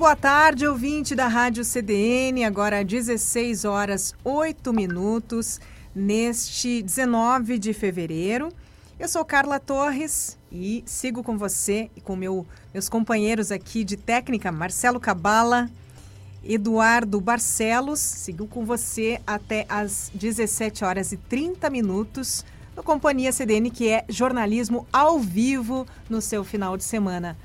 Boa tarde, ouvinte da Rádio CDN. Agora 16 horas 8 minutos, neste 19 de fevereiro. Eu sou Carla Torres e sigo com você e com meu, meus companheiros aqui de técnica, Marcelo Cabala, Eduardo Barcelos. Sigo com você até às 17 horas e 30 minutos no Companhia CDN, que é jornalismo ao vivo no seu final de semana.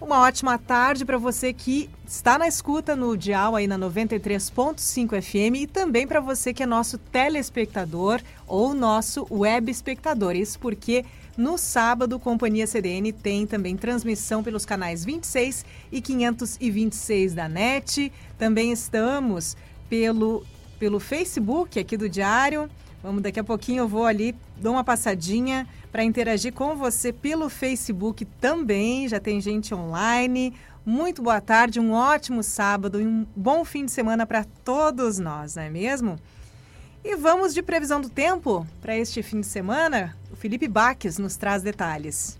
Uma ótima tarde para você que está na escuta no dial aí na 93.5 FM e também para você que é nosso telespectador ou nosso web espectador. Isso porque no sábado, Companhia CDN tem também transmissão pelos canais 26 e 526 da NET. Também estamos pelo, pelo Facebook aqui do Diário, Vamos, daqui a pouquinho eu vou ali, dou uma passadinha para interagir com você pelo Facebook também. Já tem gente online. Muito boa tarde, um ótimo sábado e um bom fim de semana para todos nós, não é mesmo? E vamos de previsão do tempo para este fim de semana. O Felipe Baques nos traz detalhes.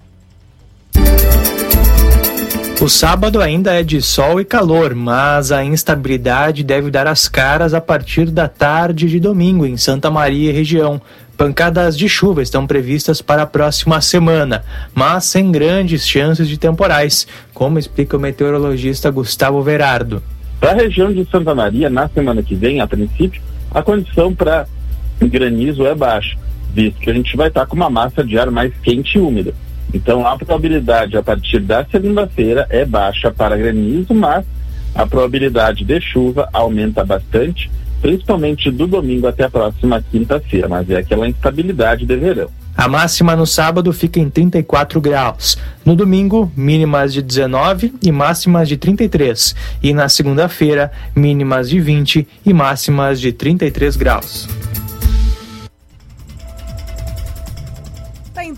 O sábado ainda é de sol e calor, mas a instabilidade deve dar as caras a partir da tarde de domingo em Santa Maria e região. Pancadas de chuva estão previstas para a próxima semana, mas sem grandes chances de temporais, como explica o meteorologista Gustavo Verardo. Para a região de Santa Maria, na semana que vem, a princípio, a condição para granizo é baixa, visto que a gente vai estar com uma massa de ar mais quente e úmida. Então a probabilidade a partir da segunda-feira é baixa para granizo, mas a probabilidade de chuva aumenta bastante, principalmente do domingo até a próxima quinta-feira, mas é aquela instabilidade de verão. A máxima no sábado fica em 34 graus. No domingo, mínimas de 19 e máximas de 33. E na segunda-feira, mínimas de 20 e máximas de 33 graus.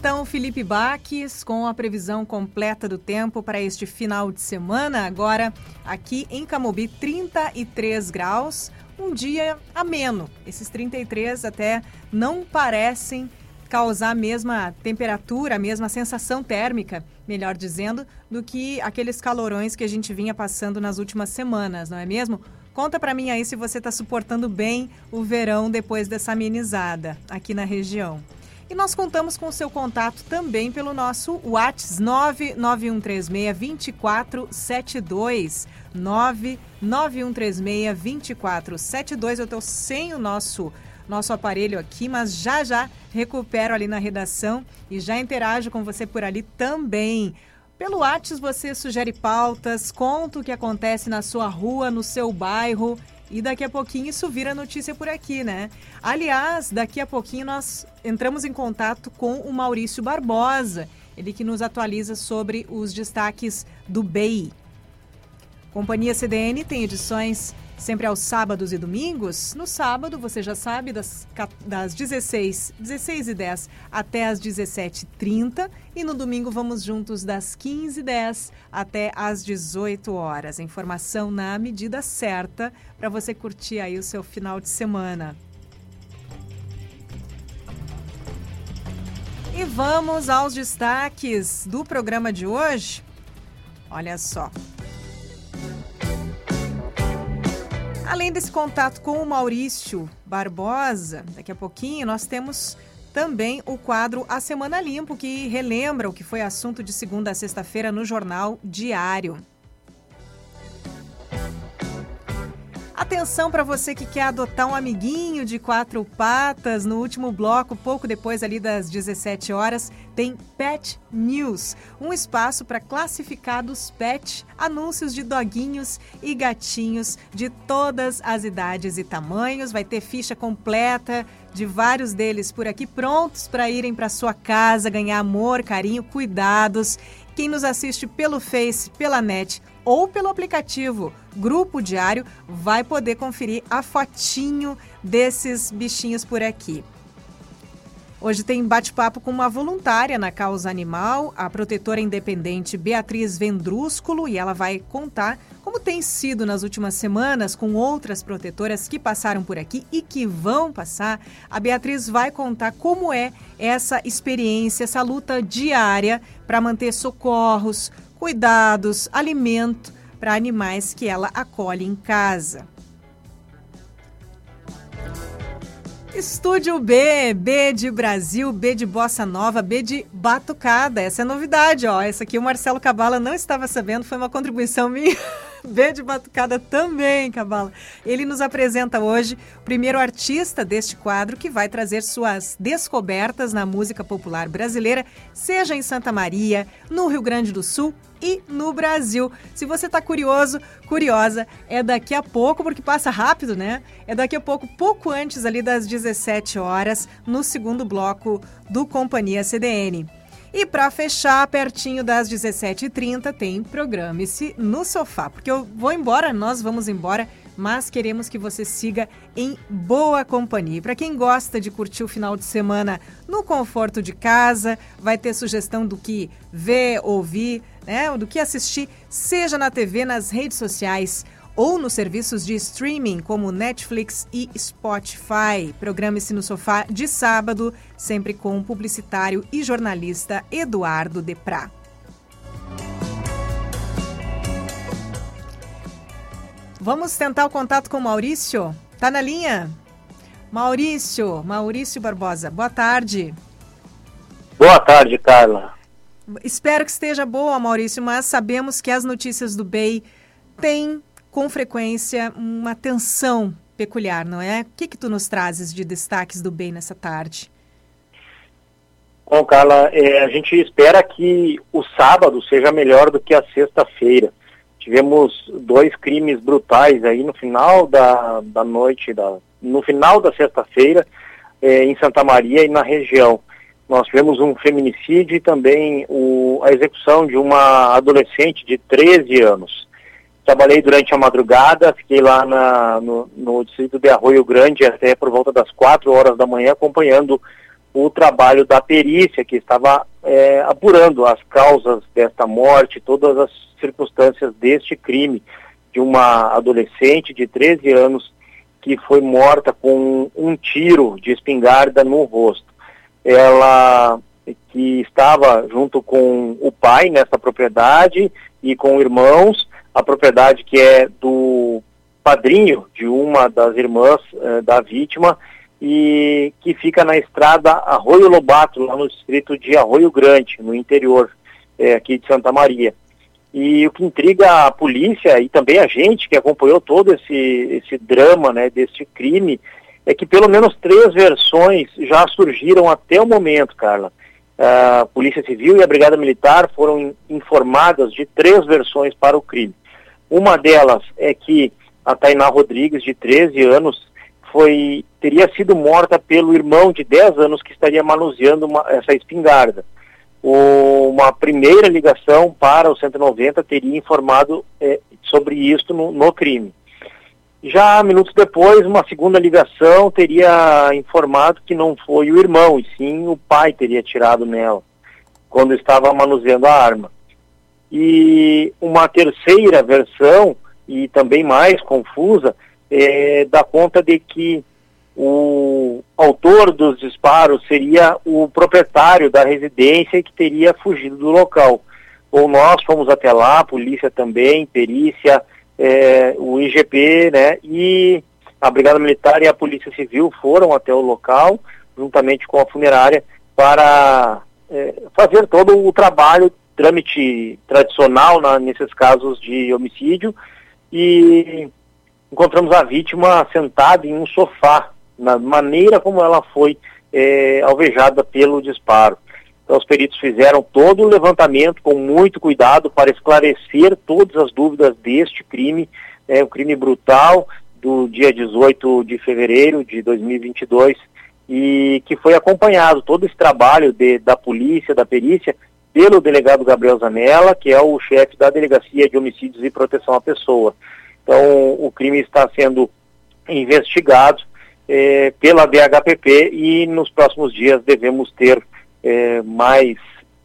então Felipe Baques com a previsão completa do tempo para este final de semana. Agora, aqui em Camobi, 33 graus, um dia ameno. Esses 33 até não parecem causar a mesma temperatura, a mesma sensação térmica, melhor dizendo, do que aqueles calorões que a gente vinha passando nas últimas semanas, não é mesmo? Conta para mim aí se você está suportando bem o verão depois dessa amenizada aqui na região. E nós contamos com o seu contato também pelo nosso WhatsApp 99136-2472. 99136-2472. Eu estou sem o nosso, nosso aparelho aqui, mas já já recupero ali na redação e já interajo com você por ali também. Pelo WhatsApp você sugere pautas, conta o que acontece na sua rua, no seu bairro e daqui a pouquinho isso vira notícia por aqui, né? Aliás, daqui a pouquinho nós entramos em contato com o Maurício Barbosa, ele que nos atualiza sobre os destaques do BEI. Companhia CDN tem edições sempre aos sábados e domingos. No sábado, você já sabe, das, das 16, 16 e 10 até as 17h30. E no domingo vamos juntos das 15h10 até as 18 horas. Informação na medida certa para você curtir aí o seu final de semana. E vamos aos destaques do programa de hoje. Olha só. Além desse contato com o Maurício Barbosa, daqui a pouquinho nós temos também o quadro A Semana Limpo, que relembra o que foi assunto de segunda a sexta-feira no jornal Diário. Atenção para você que quer adotar um amiguinho de quatro patas. No último bloco, pouco depois ali das 17 horas, tem Pet News, um espaço para classificados pet, anúncios de doguinhos e gatinhos de todas as idades e tamanhos. Vai ter ficha completa de vários deles por aqui prontos para irem para sua casa, ganhar amor, carinho, cuidados quem nos assiste pelo Face, pela net ou pelo aplicativo Grupo Diário vai poder conferir a fotinho desses bichinhos por aqui. Hoje tem bate-papo com uma voluntária na causa animal, a protetora independente Beatriz Vendrúsculo, e ela vai contar tem sido nas últimas semanas com outras protetoras que passaram por aqui e que vão passar. A Beatriz vai contar como é essa experiência, essa luta diária para manter socorros, cuidados, alimento para animais que ela acolhe em casa. Estúdio B, B de Brasil, B de Bossa Nova, B de Batucada. Essa é novidade, ó. Essa aqui o Marcelo Cabala não estava sabendo, foi uma contribuição minha. B de Batucada também, Cabala. Ele nos apresenta hoje o primeiro artista deste quadro que vai trazer suas descobertas na música popular brasileira, seja em Santa Maria, no Rio Grande do Sul e no Brasil. Se você está curioso, curiosa, é daqui a pouco, porque passa rápido, né? É daqui a pouco, pouco antes ali das 17 horas, no segundo bloco do Companhia CDN. E para fechar, pertinho das 17h30, tem Programe-se no Sofá, porque eu vou embora, nós vamos embora mas queremos que você siga em boa companhia. Para quem gosta de curtir o final de semana no conforto de casa, vai ter sugestão do que ver, ouvir, né, do que assistir, seja na TV, nas redes sociais ou nos serviços de streaming como Netflix e Spotify. Programe-se no sofá de sábado, sempre com o publicitário e jornalista Eduardo Deprá. Vamos tentar o contato com o Maurício? Tá na linha? Maurício, Maurício Barbosa, boa tarde. Boa tarde, Carla. Espero que esteja boa, Maurício, mas sabemos que as notícias do BEI têm, com frequência, uma tensão peculiar, não é? O que, que tu nos trazes de destaques do BEI nessa tarde? Bom, Carla, é, a gente espera que o sábado seja melhor do que a sexta-feira. Tivemos dois crimes brutais aí no final da, da noite, da, no final da sexta-feira, eh, em Santa Maria e na região. Nós tivemos um feminicídio e também o, a execução de uma adolescente de 13 anos. Trabalhei durante a madrugada, fiquei lá na, no, no distrito de Arroio Grande até por volta das 4 horas da manhã, acompanhando o trabalho da perícia que estava é, apurando as causas desta morte, todas as circunstâncias deste crime de uma adolescente de 13 anos que foi morta com um tiro de espingarda no rosto. Ela que estava junto com o pai nessa propriedade e com irmãos, a propriedade que é do padrinho de uma das irmãs eh, da vítima e que fica na estrada Arroio Lobato, lá no distrito de Arroio Grande, no interior é, aqui de Santa Maria. E o que intriga a polícia e também a gente que acompanhou todo esse, esse drama, né, desse crime, é que pelo menos três versões já surgiram até o momento, Carla. A Polícia Civil e a Brigada Militar foram informadas de três versões para o crime. Uma delas é que a Tainá Rodrigues, de 13 anos, foi teria sido morta pelo irmão de 10 anos que estaria manuseando uma, essa espingarda. O, uma primeira ligação para o 190 teria informado é, sobre isso no, no, crime. Já minutos depois, uma segunda ligação teria informado que não foi o irmão, e sim o pai teria tirado nela, quando estava manuseando a arma. E uma terceira versão, e também mais confusa, é, dá conta de que o autor dos disparos seria o proprietário da residência que teria fugido do local. Ou nós fomos até lá, a polícia também, perícia, é, o IGP, né, e a Brigada Militar e a Polícia Civil foram até o local, juntamente com a funerária, para é, fazer todo o trabalho, trâmite tradicional na, nesses casos de homicídio, e encontramos a vítima sentada em um sofá, na maneira como ela foi é, alvejada pelo disparo. Então, os peritos fizeram todo o levantamento com muito cuidado para esclarecer todas as dúvidas deste crime, é, um crime brutal do dia 18 de fevereiro de 2022 e que foi acompanhado todo esse trabalho de, da polícia, da perícia, pelo delegado Gabriel Zanella, que é o chefe da Delegacia de Homicídios e Proteção à Pessoa. Então, o crime está sendo investigado eh, pela DHPP e nos próximos dias devemos ter eh, mais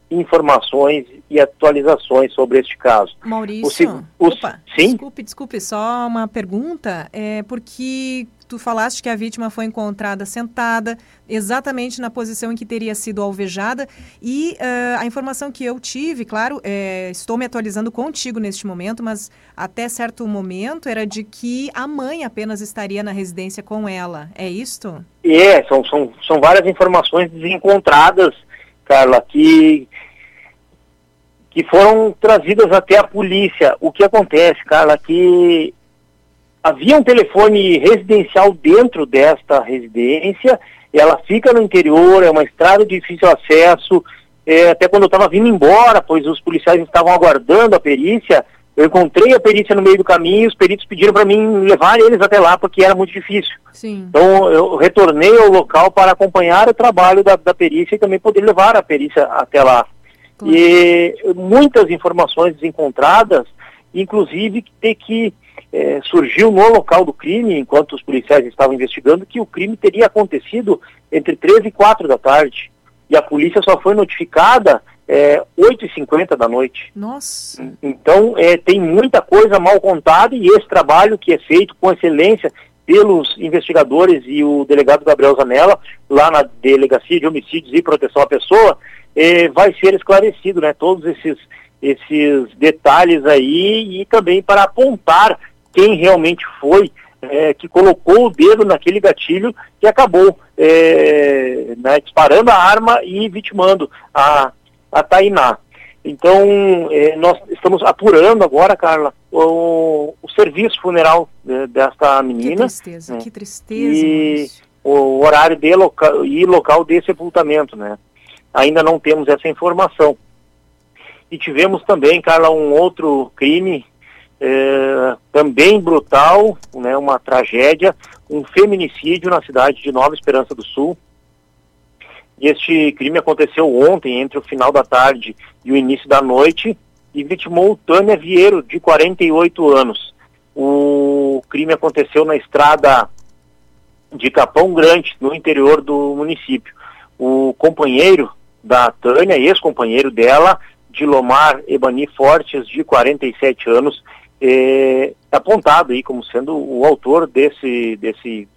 informações e atualizações sobre este caso. Maurício, o, o, opa, sim? desculpe, desculpe, só uma pergunta, é porque tu falaste que a vítima foi encontrada sentada exatamente na posição em que teria sido alvejada e uh, a informação que eu tive, claro, é, estou me atualizando contigo neste momento, mas até certo momento era de que a mãe apenas estaria na residência com ela, é isto? É, são, são, são várias informações desencontradas, Carla, que que foram trazidas até a polícia. O que acontece, Carla, que havia um telefone residencial dentro desta residência, ela fica no interior, é uma estrada de difícil acesso, é, até quando eu estava vindo embora, pois os policiais estavam aguardando a perícia, eu encontrei a perícia no meio do caminho, os peritos pediram para mim levar eles até lá, porque era muito difícil. Sim. Então eu retornei ao local para acompanhar o trabalho da, da perícia e também poder levar a perícia até lá. Claro. E muitas informações encontradas, inclusive ter que é, surgiu no local do crime, enquanto os policiais estavam investigando, que o crime teria acontecido entre 13 e 4 da tarde. E a polícia só foi notificada é, 8h50 da noite. Nossa! Então, é, tem muita coisa mal contada e esse trabalho que é feito com excelência pelos investigadores e o delegado Gabriel Zanella, lá na Delegacia de Homicídios e Proteção à Pessoa, é, vai ser esclarecido, né? Todos esses, esses detalhes aí e também para apontar quem realmente foi é, que colocou o dedo naquele gatilho que acabou é, né, disparando a arma e vitimando a, a Tainá. Então, é, nós estamos apurando agora, Carla, o, o serviço funeral de, desta menina. Que tristeza, né, que tristeza. E o horário de local, e local de sepultamento, né? Ainda não temos essa informação. E tivemos também, Carla, um outro crime é, também brutal, né, uma tragédia, um feminicídio na cidade de Nova Esperança do Sul. Este crime aconteceu ontem, entre o final da tarde e o início da noite, e vitimou Tânia Vieiro, de 48 anos. O crime aconteceu na estrada de Capão Grande, no interior do município. O companheiro da Tânia, ex-companheiro dela, Dilomar Ebani Fortes, de 47 anos, é, apontado aí como sendo o autor desse, desse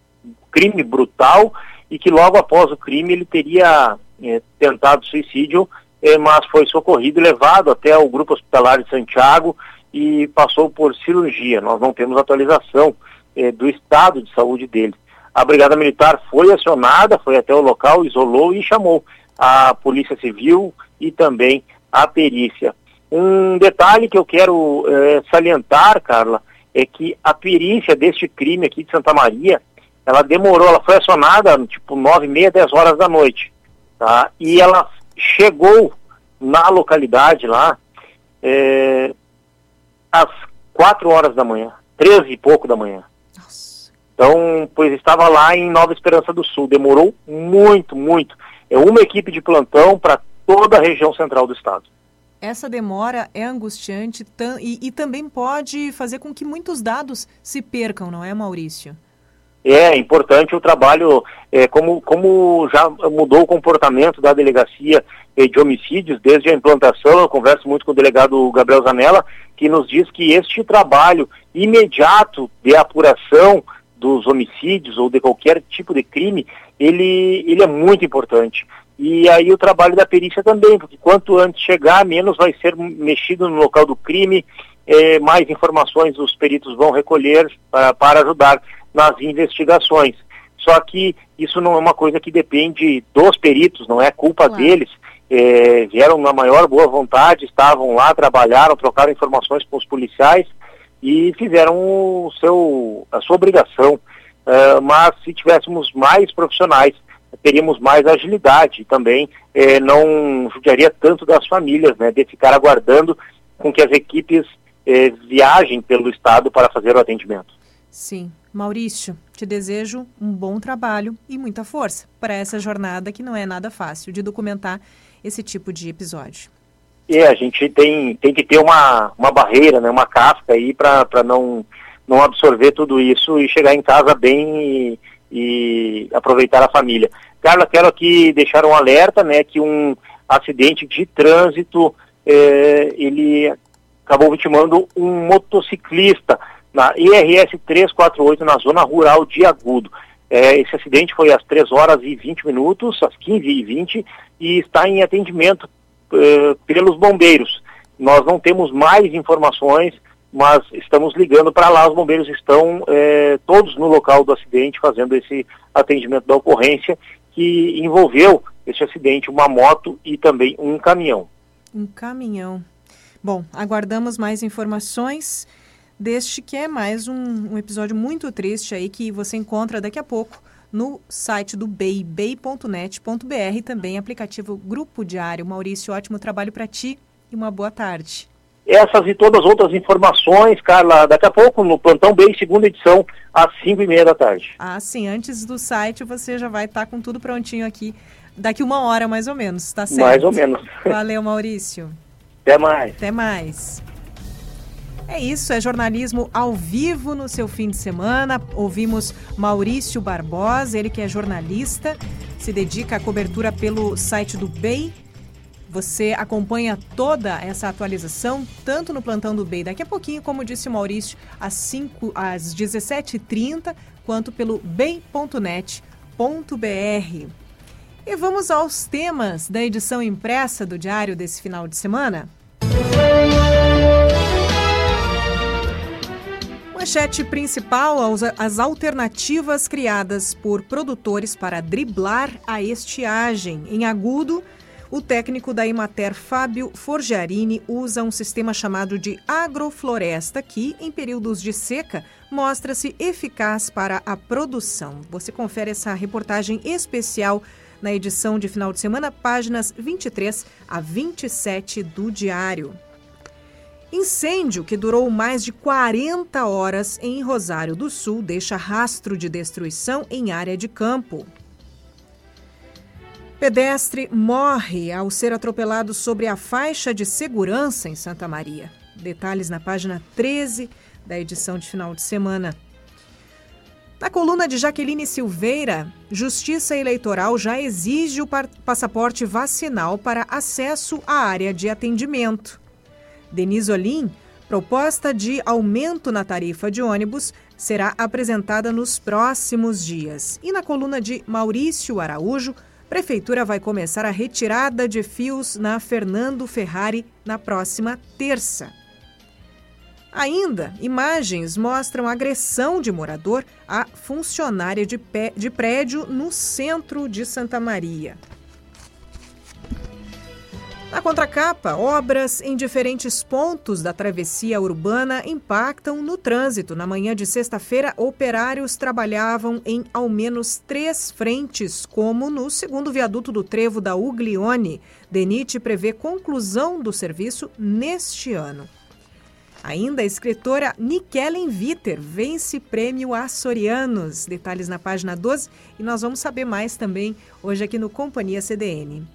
crime brutal e que logo após o crime ele teria é, tentado suicídio, é, mas foi socorrido e levado até o grupo hospitalar de Santiago e passou por cirurgia. Nós não temos atualização é, do estado de saúde dele. A Brigada Militar foi acionada, foi até o local, isolou e chamou a Polícia Civil e também a perícia. Um detalhe que eu quero salientar, Carla, é que a perícia deste crime aqui de Santa Maria, ela demorou, ela foi acionada tipo nove e meia, dez horas da noite, tá? E ela chegou na localidade lá é, às quatro horas da manhã, treze e pouco da manhã. Nossa. Então, pois estava lá em Nova Esperança do Sul, demorou muito, muito. É uma equipe de plantão para toda a região central do estado essa demora é angustiante e, e, também pode fazer com que muitos dados se percam, não é, Maurício? É importante o trabalho, é, como, como já mudou o comportamento da delegacia é, de homicídios desde a implantação, eu converso muito com o delegado Gabriel Zanella, que nos diz que este trabalho imediato de apuração dos homicídios ou de qualquer tipo de crime, ele, ele é muito importante. E aí o trabalho da perícia também, porque quanto antes chegar, menos vai ser mexido no local do crime, é, mais informações os peritos vão recolher para, para ajudar nas investigações. Só que isso não é uma coisa que depende dos peritos, não é culpa claro. deles. É, vieram na maior boa vontade, estavam lá, trabalharam, trocaram informações com os policiais e fizeram o seu, a sua obrigação. Uh, mas se tivéssemos mais profissionais teríamos mais agilidade também, eh, não judiaria tanto das famílias, né, de ficar aguardando com que as equipes eh, viajem pelo estado para fazer o atendimento. Sim. Maurício, te desejo um bom trabalho e muita força para essa jornada que não é nada fácil de documentar esse tipo de episódio. É, a gente tem, tem que ter uma, uma barreira, né, uma casca aí para não, não absorver tudo isso e chegar em casa bem e, e aproveitar a família. Carla, quero aqui deixar um alerta, né, que um acidente de trânsito, é, ele acabou vitimando um motociclista na IRS 348, na zona rural de Agudo. É, esse acidente foi às 3 horas e 20 minutos, às 15 e 20, e está em atendimento é, pelos bombeiros. Nós não temos mais informações, mas estamos ligando para lá. Os bombeiros estão é, todos no local do acidente fazendo esse atendimento da ocorrência que envolveu esse acidente uma moto e também um caminhão. Um caminhão. Bom, aguardamos mais informações deste que é mais um, um, episódio muito triste aí que você encontra daqui a pouco no site do BEI, bei.net.br, também aplicativo Grupo Diário. Maurício, ótimo trabalho para ti e uma boa tarde. Essas e todas as outras informações, Carla, daqui a pouco no Plantão BEI, segunda edição, às 5 e meia da tarde. Ah, sim, antes do site você já vai estar tá com tudo prontinho aqui, daqui uma hora mais ou menos, tá certo? Mais ou menos. Valeu, Maurício. Até mais. Até mais. É isso, é jornalismo ao vivo no seu fim de semana. Ouvimos Maurício Barbosa, ele que é jornalista, se dedica à cobertura pelo site do BEI. Você acompanha toda essa atualização, tanto no plantão do BEI daqui a pouquinho, como disse o Maurício, às, 5, às 17h30, quanto pelo bei.net.br. E vamos aos temas da edição impressa do Diário desse final de semana. Manchete principal: as alternativas criadas por produtores para driblar a estiagem. Em agudo, o técnico da Imater, Fábio Forgiarini, usa um sistema chamado de agrofloresta que, em períodos de seca, mostra-se eficaz para a produção. Você confere essa reportagem especial na edição de final de semana, páginas 23 a 27 do Diário. Incêndio que durou mais de 40 horas em Rosário do Sul deixa rastro de destruição em área de campo. Pedestre morre ao ser atropelado sobre a faixa de segurança em Santa Maria. Detalhes na página 13 da edição de final de semana. Na coluna de Jaqueline Silveira, Justiça Eleitoral já exige o passaporte vacinal para acesso à área de atendimento. Denise Olim, proposta de aumento na tarifa de ônibus será apresentada nos próximos dias. E na coluna de Maurício Araújo, Prefeitura vai começar a retirada de fios na Fernando Ferrari na próxima terça. Ainda, imagens mostram agressão de morador a funcionária de, pé, de prédio no centro de Santa Maria. Na contracapa, obras em diferentes pontos da travessia urbana impactam no trânsito. Na manhã de sexta-feira, operários trabalhavam em ao menos três frentes, como no segundo viaduto do trevo da Uglione. DENIT prevê conclusão do serviço neste ano. Ainda a escritora Nikellen Viter vence prêmio Açorianos. Detalhes na página 12 e nós vamos saber mais também hoje aqui no Companhia CDN.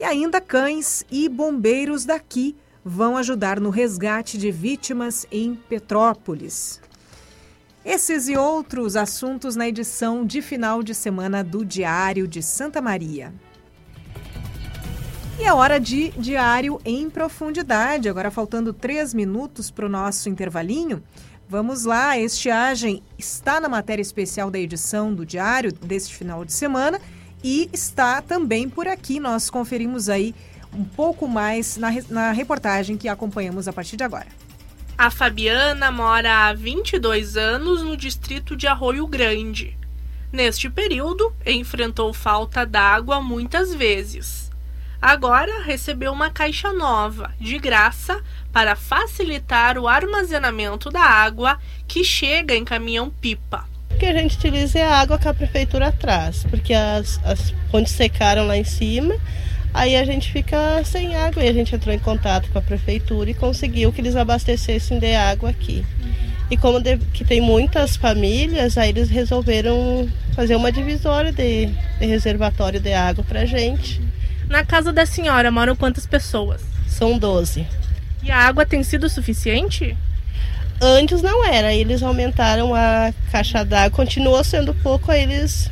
E ainda cães e bombeiros daqui vão ajudar no resgate de vítimas em Petrópolis. Esses e outros assuntos na edição de final de semana do Diário de Santa Maria. E é hora de Diário em Profundidade. Agora, faltando três minutos para o nosso intervalinho. Vamos lá, a estiagem está na matéria especial da edição do Diário deste final de semana e está também por aqui. Nós conferimos aí um pouco mais na, na reportagem que acompanhamos a partir de agora. A Fabiana mora há 22 anos no distrito de Arroio Grande. Neste período, enfrentou falta d'água muitas vezes. Agora recebeu uma caixa nova, de graça, para facilitar o armazenamento da água que chega em caminhão-pipa que a gente utiliza é a água que a prefeitura traz, porque as, as fontes secaram lá em cima, aí a gente fica sem água e a gente entrou em contato com a prefeitura e conseguiu que eles abastecessem de água aqui. E como de, que tem muitas famílias, aí eles resolveram fazer uma divisória de, de reservatório de água pra gente. Na casa da senhora moram quantas pessoas? são 12. E a água tem sido suficiente? Antes não era, eles aumentaram a caixa d'água, continuou sendo pouco, aí eles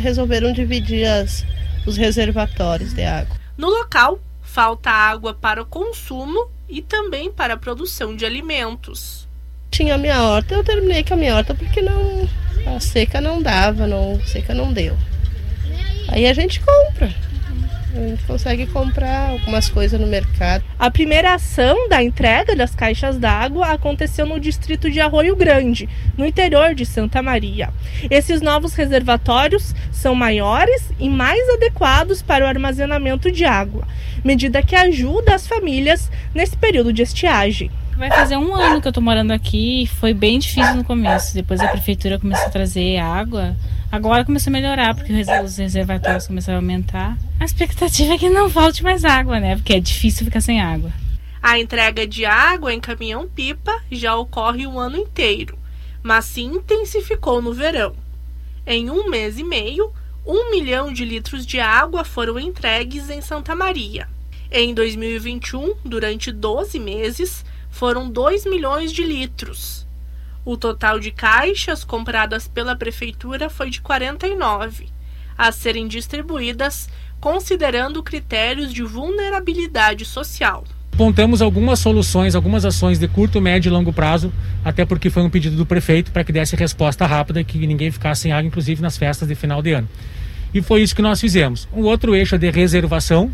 resolveram dividir as, os reservatórios de água. No local, falta água para o consumo e também para a produção de alimentos. Tinha a minha horta, eu terminei com a minha horta porque não a seca não dava, não, a seca não deu. Aí a gente compra. A gente consegue comprar algumas coisas no mercado. A primeira ação da entrega das caixas d'água aconteceu no distrito de Arroio Grande, no interior de Santa Maria. Esses novos reservatórios são maiores e mais adequados para o armazenamento de água, medida que ajuda as famílias nesse período de estiagem. Vai fazer um ano que eu tô morando aqui. Foi bem difícil no começo. Depois a prefeitura começou a trazer água. Agora começou a melhorar, porque os reservatórios começaram a aumentar. A expectativa é que não falte mais água, né? Porque é difícil ficar sem água. A entrega de água em caminhão-pipa já ocorre o ano inteiro, mas se intensificou no verão. Em um mês e meio, um milhão de litros de água foram entregues em Santa Maria. Em 2021, durante 12 meses, foram 2 milhões de litros. O total de caixas compradas pela prefeitura foi de 49, a serem distribuídas considerando critérios de vulnerabilidade social. Apontamos algumas soluções, algumas ações de curto, médio e longo prazo, até porque foi um pedido do prefeito para que desse resposta rápida e que ninguém ficasse sem água, inclusive nas festas de final de ano. E foi isso que nós fizemos. Um outro eixo é de reservação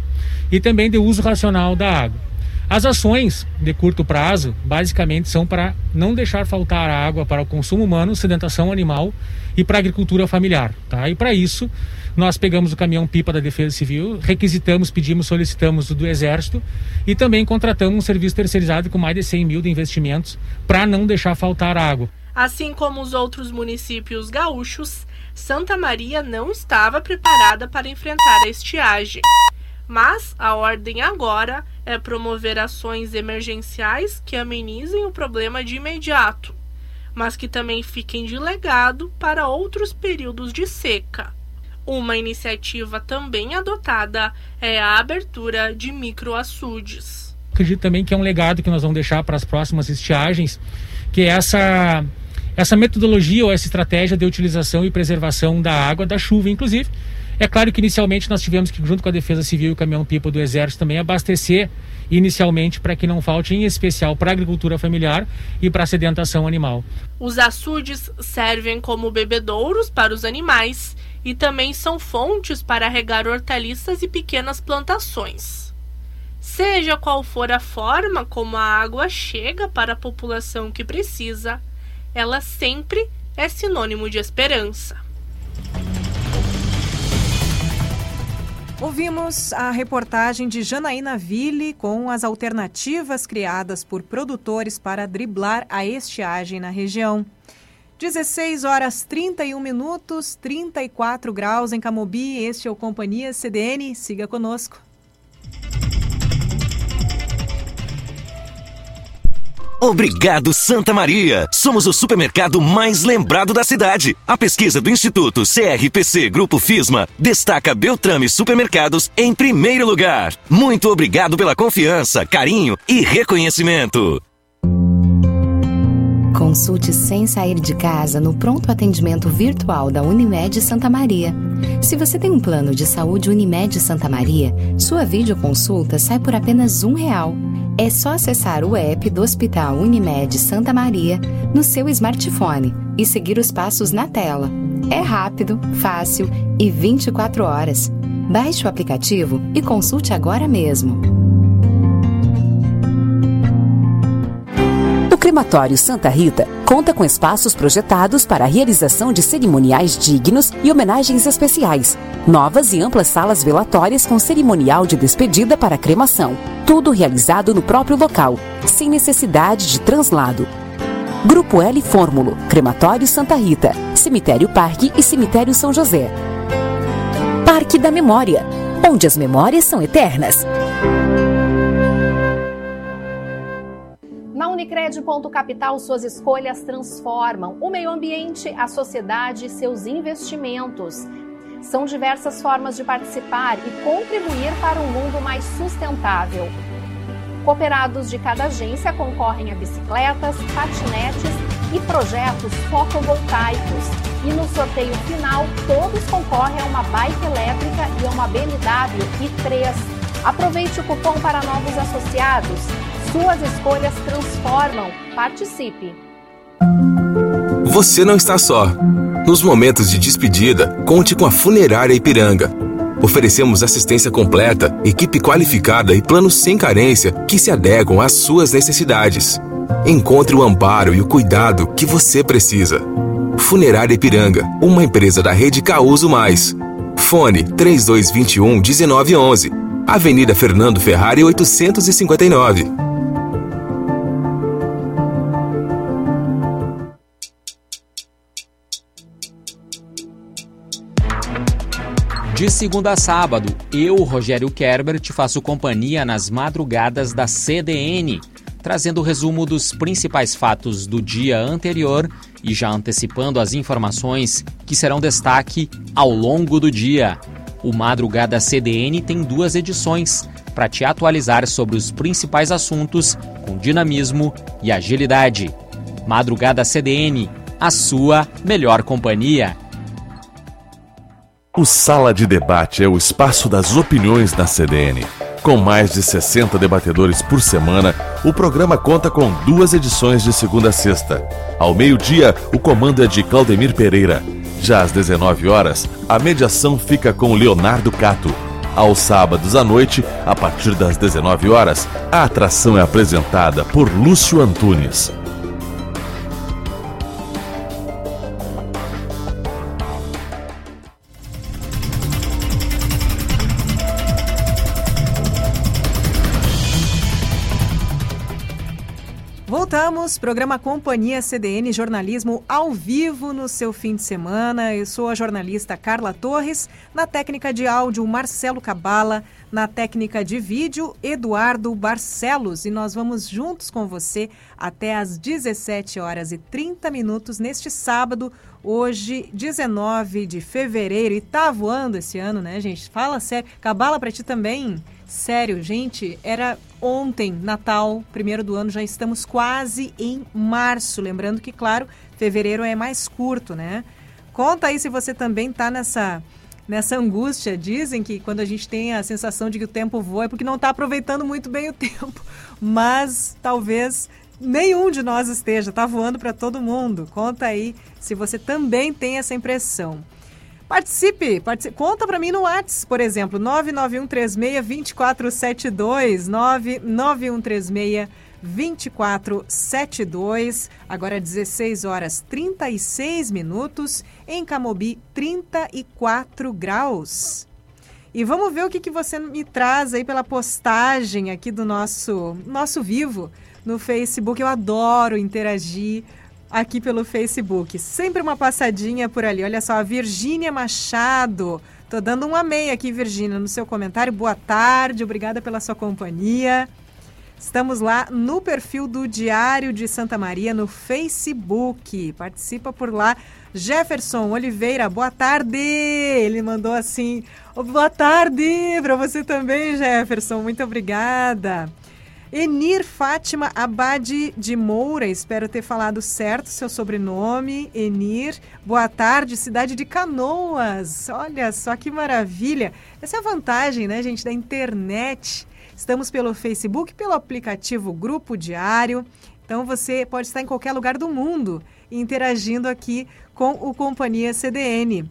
e também de uso racional da água. As ações de curto prazo, basicamente, são para não deixar faltar água para o consumo humano, sedentação animal e para a agricultura familiar. Tá? E para isso, nós pegamos o caminhão-pipa da Defesa Civil, requisitamos, pedimos, solicitamos do Exército e também contratamos um serviço terceirizado com mais de 100 mil de investimentos para não deixar faltar água. Assim como os outros municípios gaúchos, Santa Maria não estava preparada para enfrentar a estiagem. Mas a ordem agora é promover ações emergenciais que amenizem o problema de imediato, mas que também fiquem de legado para outros períodos de seca. Uma iniciativa também adotada é a abertura de microaçudes. Acredito também que é um legado que nós vamos deixar para as próximas estiagens, que é essa essa metodologia ou essa estratégia de utilização e preservação da água, da chuva, inclusive, é claro que inicialmente nós tivemos que, junto com a Defesa Civil e o caminhão-pipa do Exército, também abastecer inicialmente para que não falte, em especial para a agricultura familiar e para a sedentação animal. Os açudes servem como bebedouros para os animais e também são fontes para regar hortaliças e pequenas plantações. Seja qual for a forma como a água chega para a população que precisa, ela sempre é sinônimo de esperança. Ouvimos a reportagem de Janaína Ville com as alternativas criadas por produtores para driblar a estiagem na região. 16 horas 31 minutos, 34 graus em Camobi. Este é o Companhia CDN. Siga conosco. Obrigado Santa Maria. Somos o supermercado mais lembrado da cidade. A pesquisa do Instituto CRPC Grupo Fisma destaca Beltrame Supermercados em primeiro lugar. Muito obrigado pela confiança, carinho e reconhecimento. Consulte sem sair de casa no pronto atendimento virtual da Unimed Santa Maria. Se você tem um plano de saúde Unimed Santa Maria, sua videoconsulta sai por apenas um real. É só acessar o app do Hospital Unimed Santa Maria no seu smartphone e seguir os passos na tela. É rápido, fácil e 24 horas. Baixe o aplicativo e consulte agora mesmo. Crematório Santa Rita conta com espaços projetados para a realização de cerimoniais dignos e homenagens especiais. Novas e amplas salas velatórias com cerimonial de despedida para cremação tudo realizado no próprio local, sem necessidade de translado. Grupo L Fórmulo, Crematório Santa Rita, Cemitério Parque e Cemitério São José. Parque da Memória, onde as memórias são eternas. Unicred Ponto Capital, suas escolhas transformam o meio ambiente, a sociedade e seus investimentos. São diversas formas de participar e contribuir para um mundo mais sustentável. Cooperados de cada agência concorrem a bicicletas, patinetes e projetos fotovoltaicos. E no sorteio final, todos concorrem a uma bike elétrica e a uma BMW i3. Aproveite o cupom para novos associados. Suas escolhas transformam. Participe! Você não está só. Nos momentos de despedida, conte com a Funerária Ipiranga. Oferecemos assistência completa, equipe qualificada e planos sem carência que se adequam às suas necessidades. Encontre o amparo e o cuidado que você precisa. Funerária Ipiranga, uma empresa da rede Causo Mais. Fone 3221 1911. Avenida Fernando Ferrari 859. De segunda a sábado, eu, Rogério Kerber, te faço companhia nas madrugadas da CDN, trazendo o resumo dos principais fatos do dia anterior e já antecipando as informações que serão destaque ao longo do dia. O Madrugada CDN tem duas edições para te atualizar sobre os principais assuntos com dinamismo e agilidade. Madrugada CDN, a sua melhor companhia. O Sala de Debate é o espaço das opiniões na CDN. Com mais de 60 debatedores por semana, o programa conta com duas edições de segunda a sexta. Ao meio-dia, o comando é de Claudemir Pereira. Já às 19 horas, a mediação fica com Leonardo Cato. Aos sábados à noite, a partir das 19 horas, a atração é apresentada por Lúcio Antunes. Programa Companhia CDN Jornalismo ao vivo no seu fim de semana. Eu sou a jornalista Carla Torres, na técnica de áudio Marcelo Cabala, na técnica de vídeo Eduardo Barcelos e nós vamos juntos com você até às 17 horas e 30 minutos neste sábado, hoje 19 de fevereiro e tá voando esse ano, né, gente? Fala sério. Cabala para ti também. Sério, gente, era ontem, Natal, primeiro do ano, já estamos quase em março. Lembrando que, claro, fevereiro é mais curto, né? Conta aí se você também tá nessa nessa angústia. Dizem que quando a gente tem a sensação de que o tempo voa é porque não está aproveitando muito bem o tempo. Mas talvez nenhum de nós esteja, tá voando para todo mundo. Conta aí se você também tem essa impressão. Participe, participe. conta para mim no WhatsApp, por exemplo, 991362472, 991362472. Agora 16 horas 36 minutos, em Camobi 34 graus. E vamos ver o que, que você me traz aí pela postagem aqui do nosso nosso vivo no Facebook. Eu adoro interagir aqui pelo Facebook. Sempre uma passadinha por ali. Olha só, a Virgínia Machado. Tô dando um amém aqui, Virgínia, no seu comentário. Boa tarde, obrigada pela sua companhia. Estamos lá no perfil do Diário de Santa Maria no Facebook. Participa por lá. Jefferson Oliveira, boa tarde. Ele mandou assim: boa tarde para você também, Jefferson. Muito obrigada. Enir Fátima Abade de Moura, espero ter falado certo seu sobrenome. Enir, boa tarde, cidade de Canoas. Olha só que maravilha. Essa é a vantagem, né, gente, da internet. Estamos pelo Facebook, pelo aplicativo Grupo Diário. Então você pode estar em qualquer lugar do mundo interagindo aqui com o Companhia CDN.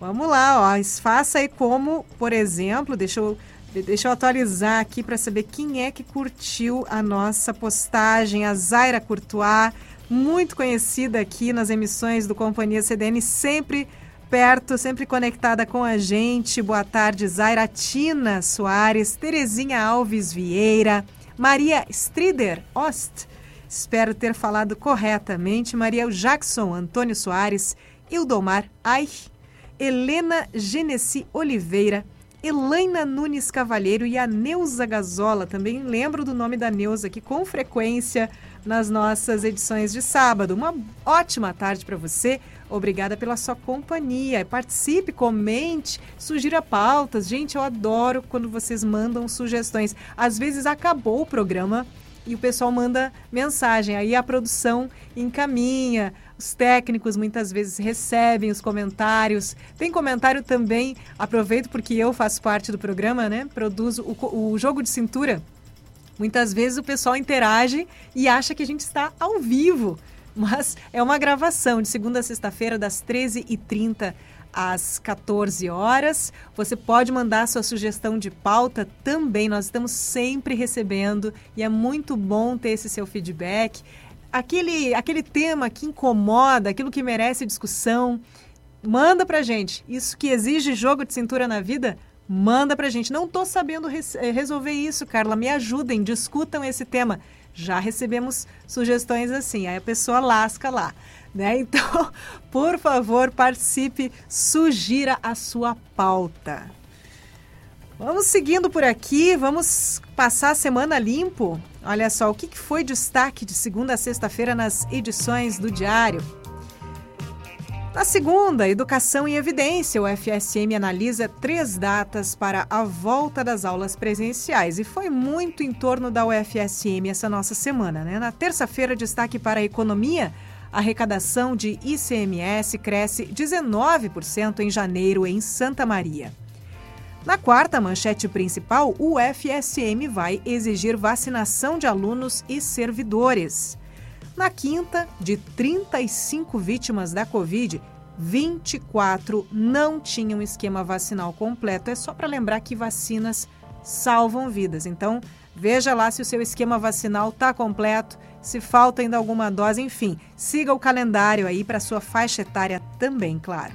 Vamos lá, ó. Faça aí como, por exemplo, deixa eu Deixa eu atualizar aqui para saber quem é que curtiu a nossa postagem. A Zaira Courtois, muito conhecida aqui nas emissões do Companhia CDN, sempre perto, sempre conectada com a gente. Boa tarde, Zaira Tina Soares, Terezinha Alves Vieira, Maria Strider Ost. Espero ter falado corretamente. Maria Jackson Antônio Soares, Ildomar Aich, Helena Genesi Oliveira, Elaina Nunes Cavalheiro e a Neuza Gazola. Também lembro do nome da Neuza aqui com frequência nas nossas edições de sábado. Uma ótima tarde para você. Obrigada pela sua companhia. Participe, comente, sugira pautas. Gente, eu adoro quando vocês mandam sugestões. Às vezes acabou o programa e o pessoal manda mensagem. Aí a produção encaminha. Os técnicos muitas vezes recebem os comentários. Tem comentário também, aproveito porque eu faço parte do programa, né? Produzo o, o jogo de cintura. Muitas vezes o pessoal interage e acha que a gente está ao vivo, mas é uma gravação de segunda a sexta-feira, das 13h30 às 14 horas. Você pode mandar sua sugestão de pauta também, nós estamos sempre recebendo e é muito bom ter esse seu feedback. Aquele, aquele tema que incomoda, aquilo que merece discussão, manda pra gente. Isso que exige jogo de cintura na vida, manda pra gente. Não estou sabendo eh, resolver isso, Carla, me ajudem, discutam esse tema. Já recebemos sugestões assim, aí a pessoa lasca lá. Né? Então, por favor, participe, sugira a sua pauta. Vamos seguindo por aqui, vamos passar a semana limpo. Olha só, o que foi destaque de segunda a sexta-feira nas edições do Diário? Na segunda, Educação em Evidência, o FSM analisa três datas para a volta das aulas presenciais e foi muito em torno da UFSM essa nossa semana. Né? Na terça-feira, destaque para a economia, a arrecadação de ICMS cresce 19% em janeiro em Santa Maria. Na quarta manchete principal, o FSM vai exigir vacinação de alunos e servidores. Na quinta, de 35 vítimas da Covid, 24 não tinham esquema vacinal completo. É só para lembrar que vacinas salvam vidas. Então, veja lá se o seu esquema vacinal está completo, se falta ainda alguma dose, enfim, siga o calendário aí para sua faixa etária também, claro.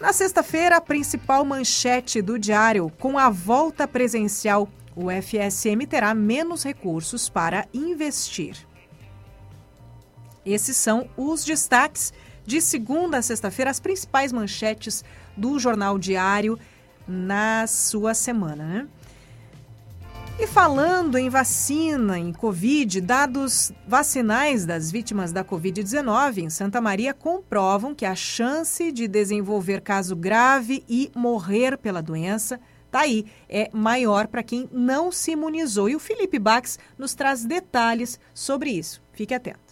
Na sexta-feira, a principal manchete do diário, com a volta presencial, o FSM terá menos recursos para investir. Esses são os destaques de segunda a sexta-feira, as principais manchetes do Jornal Diário na sua semana. Né? E falando em vacina, em Covid, dados vacinais das vítimas da Covid-19 em Santa Maria comprovam que a chance de desenvolver caso grave e morrer pela doença tá aí, é maior para quem não se imunizou. E o Felipe Bax nos traz detalhes sobre isso. Fique atento.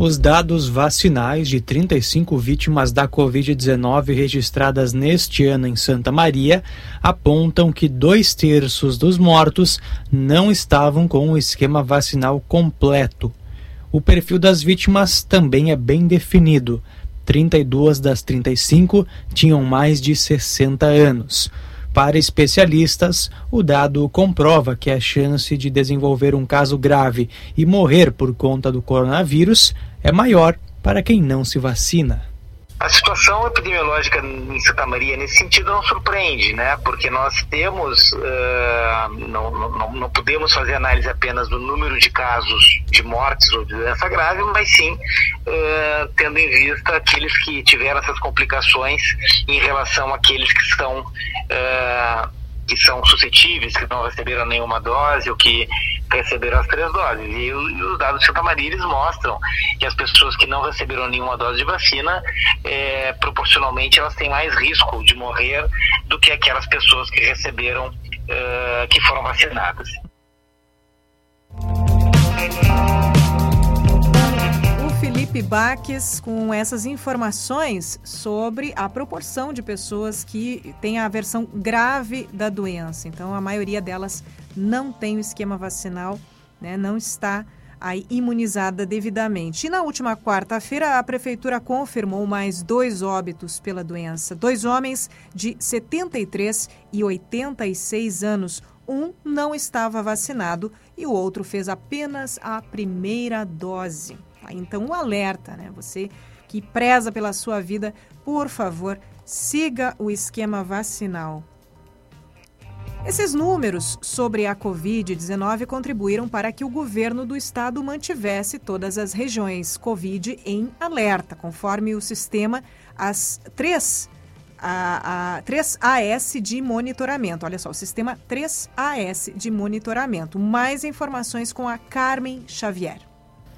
Os dados vacinais de 35 vítimas da Covid-19 registradas neste ano em Santa Maria apontam que dois terços dos mortos não estavam com o esquema vacinal completo. O perfil das vítimas também é bem definido. 32 das 35 tinham mais de 60 anos. Para especialistas, o dado comprova que a chance de desenvolver um caso grave e morrer por conta do coronavírus é maior para quem não se vacina. A situação epidemiológica em Santa Maria, nesse sentido, não surpreende, né? Porque nós temos, uh, não, não, não, podemos fazer análise apenas do número de casos de mortes ou de doença grave, mas sim uh, tendo em vista aqueles que tiveram essas complicações em relação àqueles que estão uh, que são suscetíveis, que não receberam nenhuma dose ou que receberam as três doses. E, os dados de Santa Maria eles mostram que as pessoas que não receberam nenhuma dose de vacina, é, proporcionalmente, elas têm mais risco de morrer do que aquelas pessoas que receberam, é, que foram vacinadas. Felipe Baques com essas informações sobre a proporção de pessoas que têm a versão grave da doença. Então, a maioria delas não tem o esquema vacinal, né, não está aí imunizada devidamente. E na última quarta-feira, a prefeitura confirmou mais dois óbitos pela doença. Dois homens de 73 e 86 anos. Um não estava vacinado e o outro fez apenas a primeira dose. Então, o um alerta, né? Você que preza pela sua vida, por favor, siga o esquema vacinal. Esses números sobre a Covid-19 contribuíram para que o governo do estado mantivesse todas as regiões Covid em alerta, conforme o sistema, as três a, a 3AS de monitoramento. Olha só, o sistema 3AS de monitoramento. Mais informações com a Carmen Xavier.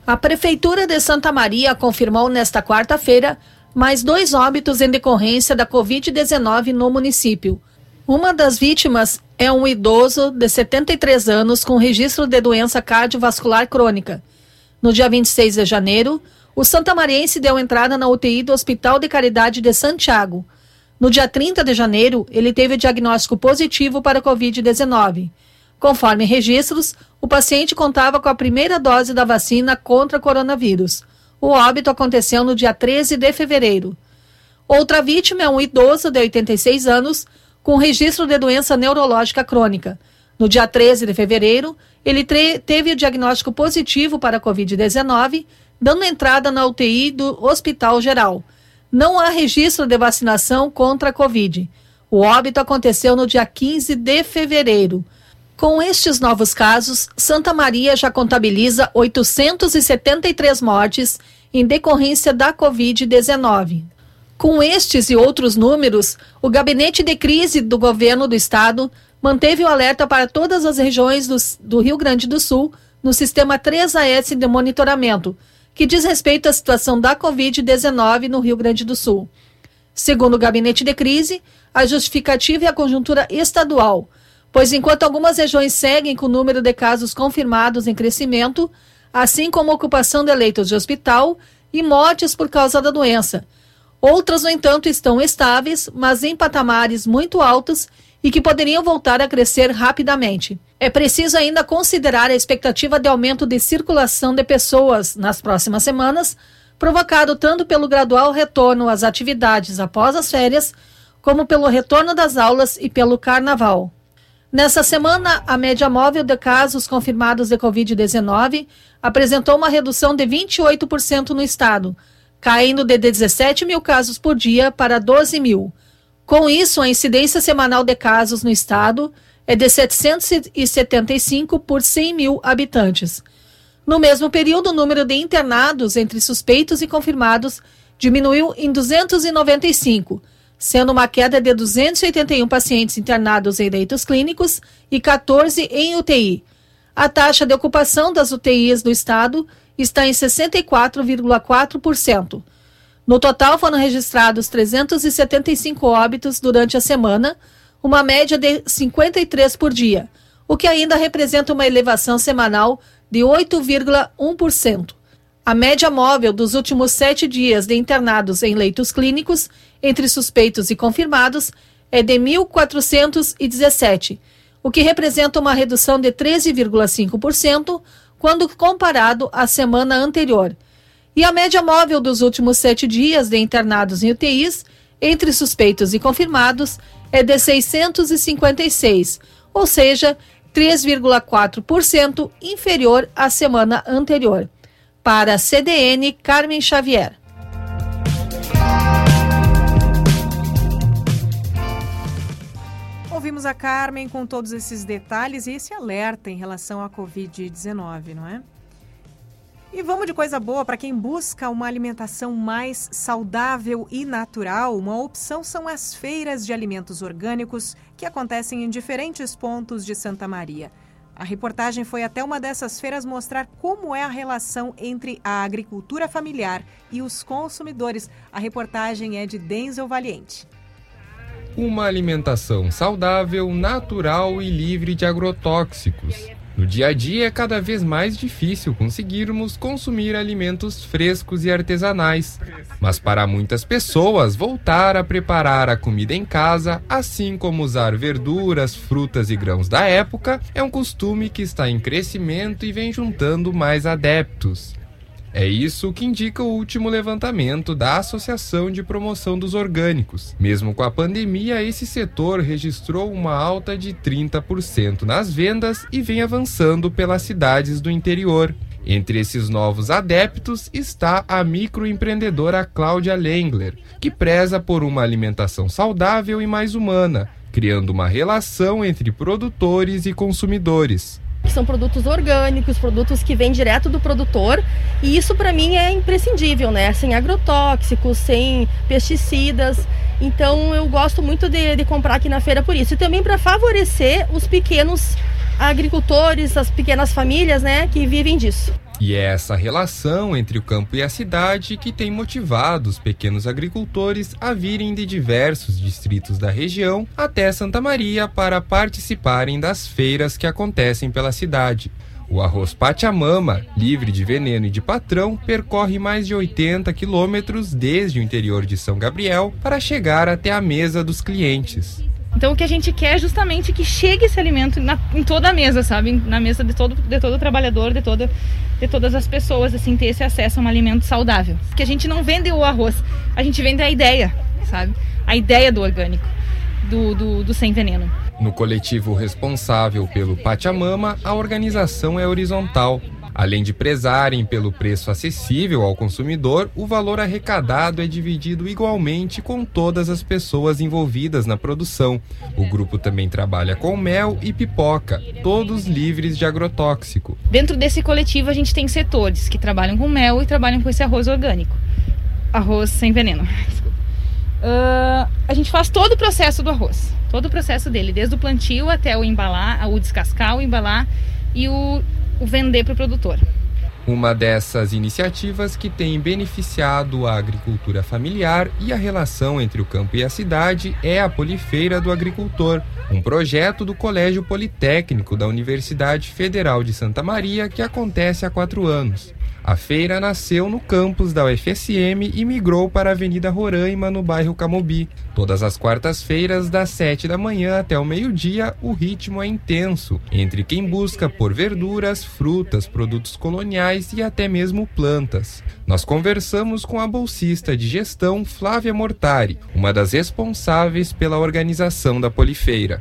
A Prefeitura de Santa Maria confirmou nesta quarta-feira mais dois óbitos em decorrência da Covid-19 no município. Uma das vítimas é um idoso de 73 anos com registro de doença cardiovascular crônica. No dia 26 de janeiro, o santamariense deu entrada na UTI do Hospital de Caridade de Santiago. No dia 30 de janeiro, ele teve diagnóstico positivo para Covid-19. Conforme registros, o paciente contava com a primeira dose da vacina contra coronavírus. O óbito aconteceu no dia 13 de fevereiro. Outra vítima é um idoso de 86 anos com registro de doença neurológica crônica. No dia 13 de fevereiro, ele teve o diagnóstico positivo para a Covid-19, dando entrada na UTI do Hospital Geral. Não há registro de vacinação contra a Covid. O óbito aconteceu no dia 15 de fevereiro. Com estes novos casos, Santa Maria já contabiliza 873 mortes em decorrência da Covid-19. Com estes e outros números, o Gabinete de Crise do Governo do Estado manteve o alerta para todas as regiões do, do Rio Grande do Sul no sistema 3AS de monitoramento, que diz respeito à situação da Covid-19 no Rio Grande do Sul. Segundo o Gabinete de Crise, a justificativa é a conjuntura estadual pois enquanto algumas regiões seguem com o número de casos confirmados em crescimento, assim como ocupação de leitos de hospital e mortes por causa da doença. Outras, no entanto, estão estáveis, mas em patamares muito altos e que poderiam voltar a crescer rapidamente. É preciso ainda considerar a expectativa de aumento de circulação de pessoas nas próximas semanas, provocado tanto pelo gradual retorno às atividades após as férias, como pelo retorno das aulas e pelo carnaval. Nessa semana, a média móvel de casos confirmados de Covid-19 apresentou uma redução de 28% no estado, caindo de 17 mil casos por dia para 12 mil. Com isso, a incidência semanal de casos no estado é de 775 por 100 mil habitantes. No mesmo período, o número de internados entre suspeitos e confirmados diminuiu em 295 sendo uma queda de 281 pacientes internados em leitos clínicos e 14 em UTI. A taxa de ocupação das UTIs do estado está em 64,4%. No total, foram registrados 375 óbitos durante a semana, uma média de 53 por dia, o que ainda representa uma elevação semanal de 8,1%. A média móvel dos últimos sete dias de internados em leitos clínicos, entre suspeitos e confirmados, é de 1.417, o que representa uma redução de 13,5% quando comparado à semana anterior. E a média móvel dos últimos sete dias de internados em UTIs, entre suspeitos e confirmados, é de 656, ou seja, 3,4% inferior à semana anterior. Para a CDN, Carmen Xavier. Ouvimos a Carmen com todos esses detalhes e esse alerta em relação à Covid-19, não é? E vamos de coisa boa para quem busca uma alimentação mais saudável e natural. Uma opção são as feiras de alimentos orgânicos que acontecem em diferentes pontos de Santa Maria. A reportagem foi até uma dessas feiras mostrar como é a relação entre a agricultura familiar e os consumidores. A reportagem é de Denzel Valiente. Uma alimentação saudável, natural e livre de agrotóxicos. No dia a dia é cada vez mais difícil conseguirmos consumir alimentos frescos e artesanais. Mas para muitas pessoas, voltar a preparar a comida em casa, assim como usar verduras, frutas e grãos da época, é um costume que está em crescimento e vem juntando mais adeptos. É isso que indica o último levantamento da Associação de Promoção dos Orgânicos. Mesmo com a pandemia, esse setor registrou uma alta de 30% nas vendas e vem avançando pelas cidades do interior. Entre esses novos adeptos está a microempreendedora Cláudia Lengler, que preza por uma alimentação saudável e mais humana, criando uma relação entre produtores e consumidores que são produtos orgânicos, produtos que vêm direto do produtor, e isso para mim é imprescindível, né? Sem agrotóxicos, sem pesticidas. Então eu gosto muito de, de comprar aqui na feira por isso. E também para favorecer os pequenos agricultores, as pequenas famílias, né, que vivem disso. E é essa relação entre o campo e a cidade que tem motivado os pequenos agricultores a virem de diversos distritos da região até Santa Maria para participarem das feiras que acontecem pela cidade. O arroz Pachamama, livre de veneno e de patrão, percorre mais de 80 quilômetros desde o interior de São Gabriel para chegar até a mesa dos clientes. Então o que a gente quer é justamente que chegue esse alimento na, em toda a mesa, sabe? Na mesa de todo, de todo trabalhador, de, toda, de todas as pessoas, assim, ter esse acesso a um alimento saudável. Porque a gente não vende o arroz, a gente vende a ideia, sabe? A ideia do orgânico, do, do, do sem veneno. No coletivo responsável pelo Pachamama, a organização é horizontal. Além de prezarem pelo preço acessível ao consumidor, o valor arrecadado é dividido igualmente com todas as pessoas envolvidas na produção. O grupo também trabalha com mel e pipoca, todos livres de agrotóxico. Dentro desse coletivo, a gente tem setores que trabalham com mel e trabalham com esse arroz orgânico arroz sem veneno. Uh, a gente faz todo o processo do arroz, todo o processo dele, desde o plantio até o embalar, o descascar, o embalar e o, o vender para o produtor. Uma dessas iniciativas que tem beneficiado a agricultura familiar e a relação entre o campo e a cidade é a Polifeira do Agricultor, um projeto do Colégio Politécnico da Universidade Federal de Santa Maria que acontece há quatro anos. A feira nasceu no campus da UFSM e migrou para a Avenida Roraima, no bairro Camobi. Todas as quartas-feiras, das 7 da manhã até o meio-dia, o ritmo é intenso, entre quem busca por verduras, frutas, produtos coloniais e até mesmo plantas. Nós conversamos com a bolsista de gestão Flávia Mortari, uma das responsáveis pela organização da Polifeira.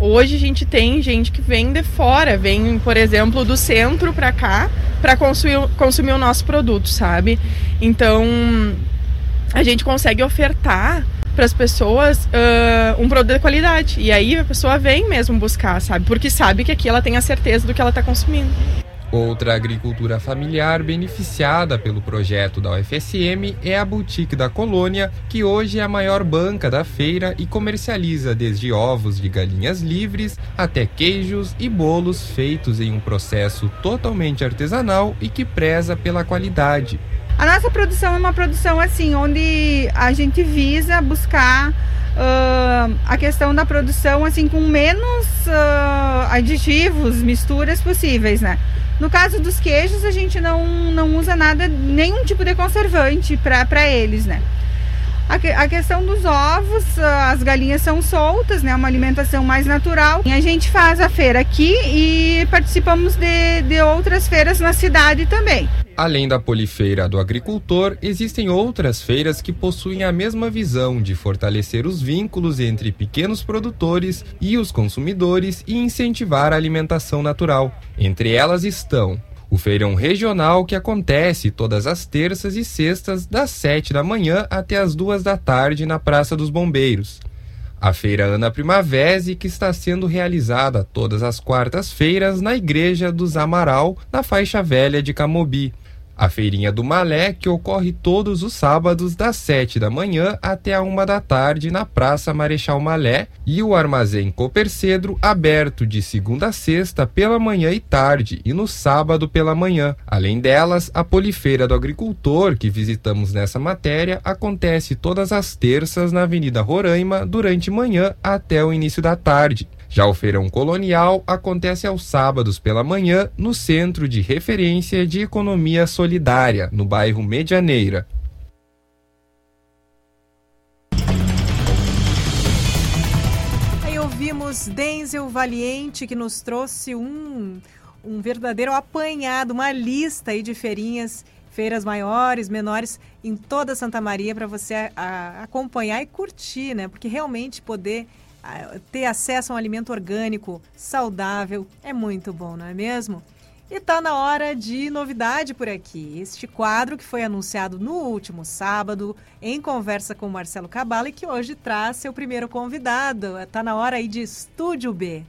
Hoje a gente tem gente que vem de fora, vem, por exemplo, do centro para cá para consumir, consumir o nosso produto, sabe? Então a gente consegue ofertar para as pessoas uh, um produto de qualidade. E aí a pessoa vem mesmo buscar, sabe? Porque sabe que aqui ela tem a certeza do que ela está consumindo. Outra agricultura familiar beneficiada pelo projeto da UFSM é a Boutique da Colônia, que hoje é a maior banca da feira e comercializa desde ovos de galinhas livres até queijos e bolos feitos em um processo totalmente artesanal e que preza pela qualidade. A nossa produção é uma produção assim, onde a gente visa buscar uh, a questão da produção assim com menos uh, aditivos, misturas possíveis, né? No caso dos queijos, a gente não, não usa nada, nenhum tipo de conservante para eles, né? A, que, a, questão dos ovos, as galinhas são soltas, né? Uma alimentação mais natural. E a gente faz a feira aqui e participamos de, de outras feiras na cidade também. Além da Polifeira do Agricultor, existem outras feiras que possuem a mesma visão de fortalecer os vínculos entre pequenos produtores e os consumidores e incentivar a alimentação natural. Entre elas estão o feirão regional que acontece todas as terças e sextas das 7 da manhã até as 2 da tarde na Praça dos Bombeiros. A Feira Ana Primavera que está sendo realizada todas as quartas-feiras na Igreja dos Amaral, na faixa velha de Camobi. A feirinha do Malé, que ocorre todos os sábados das 7 da manhã até a 1 da tarde na Praça Marechal Malé, e o Armazém Copercedro, aberto de segunda a sexta pela manhã e tarde e no sábado pela manhã. Além delas, a Polifeira do Agricultor, que visitamos nessa matéria, acontece todas as terças na Avenida Roraima durante manhã até o início da tarde. Já o Feirão Colonial acontece aos sábados pela manhã no Centro de Referência de Economia Solidária, no bairro Medianeira. Aí ouvimos Denzel Valiente que nos trouxe um, um verdadeiro apanhado, uma lista aí de feirinhas feiras maiores, menores em toda Santa Maria para você a, acompanhar e curtir, né? Porque realmente poder ter acesso a um alimento orgânico saudável é muito bom, não é mesmo? E está na hora de novidade por aqui. Este quadro que foi anunciado no último sábado, em conversa com Marcelo Cabala, e que hoje traz seu primeiro convidado. Está na hora aí de Estúdio B.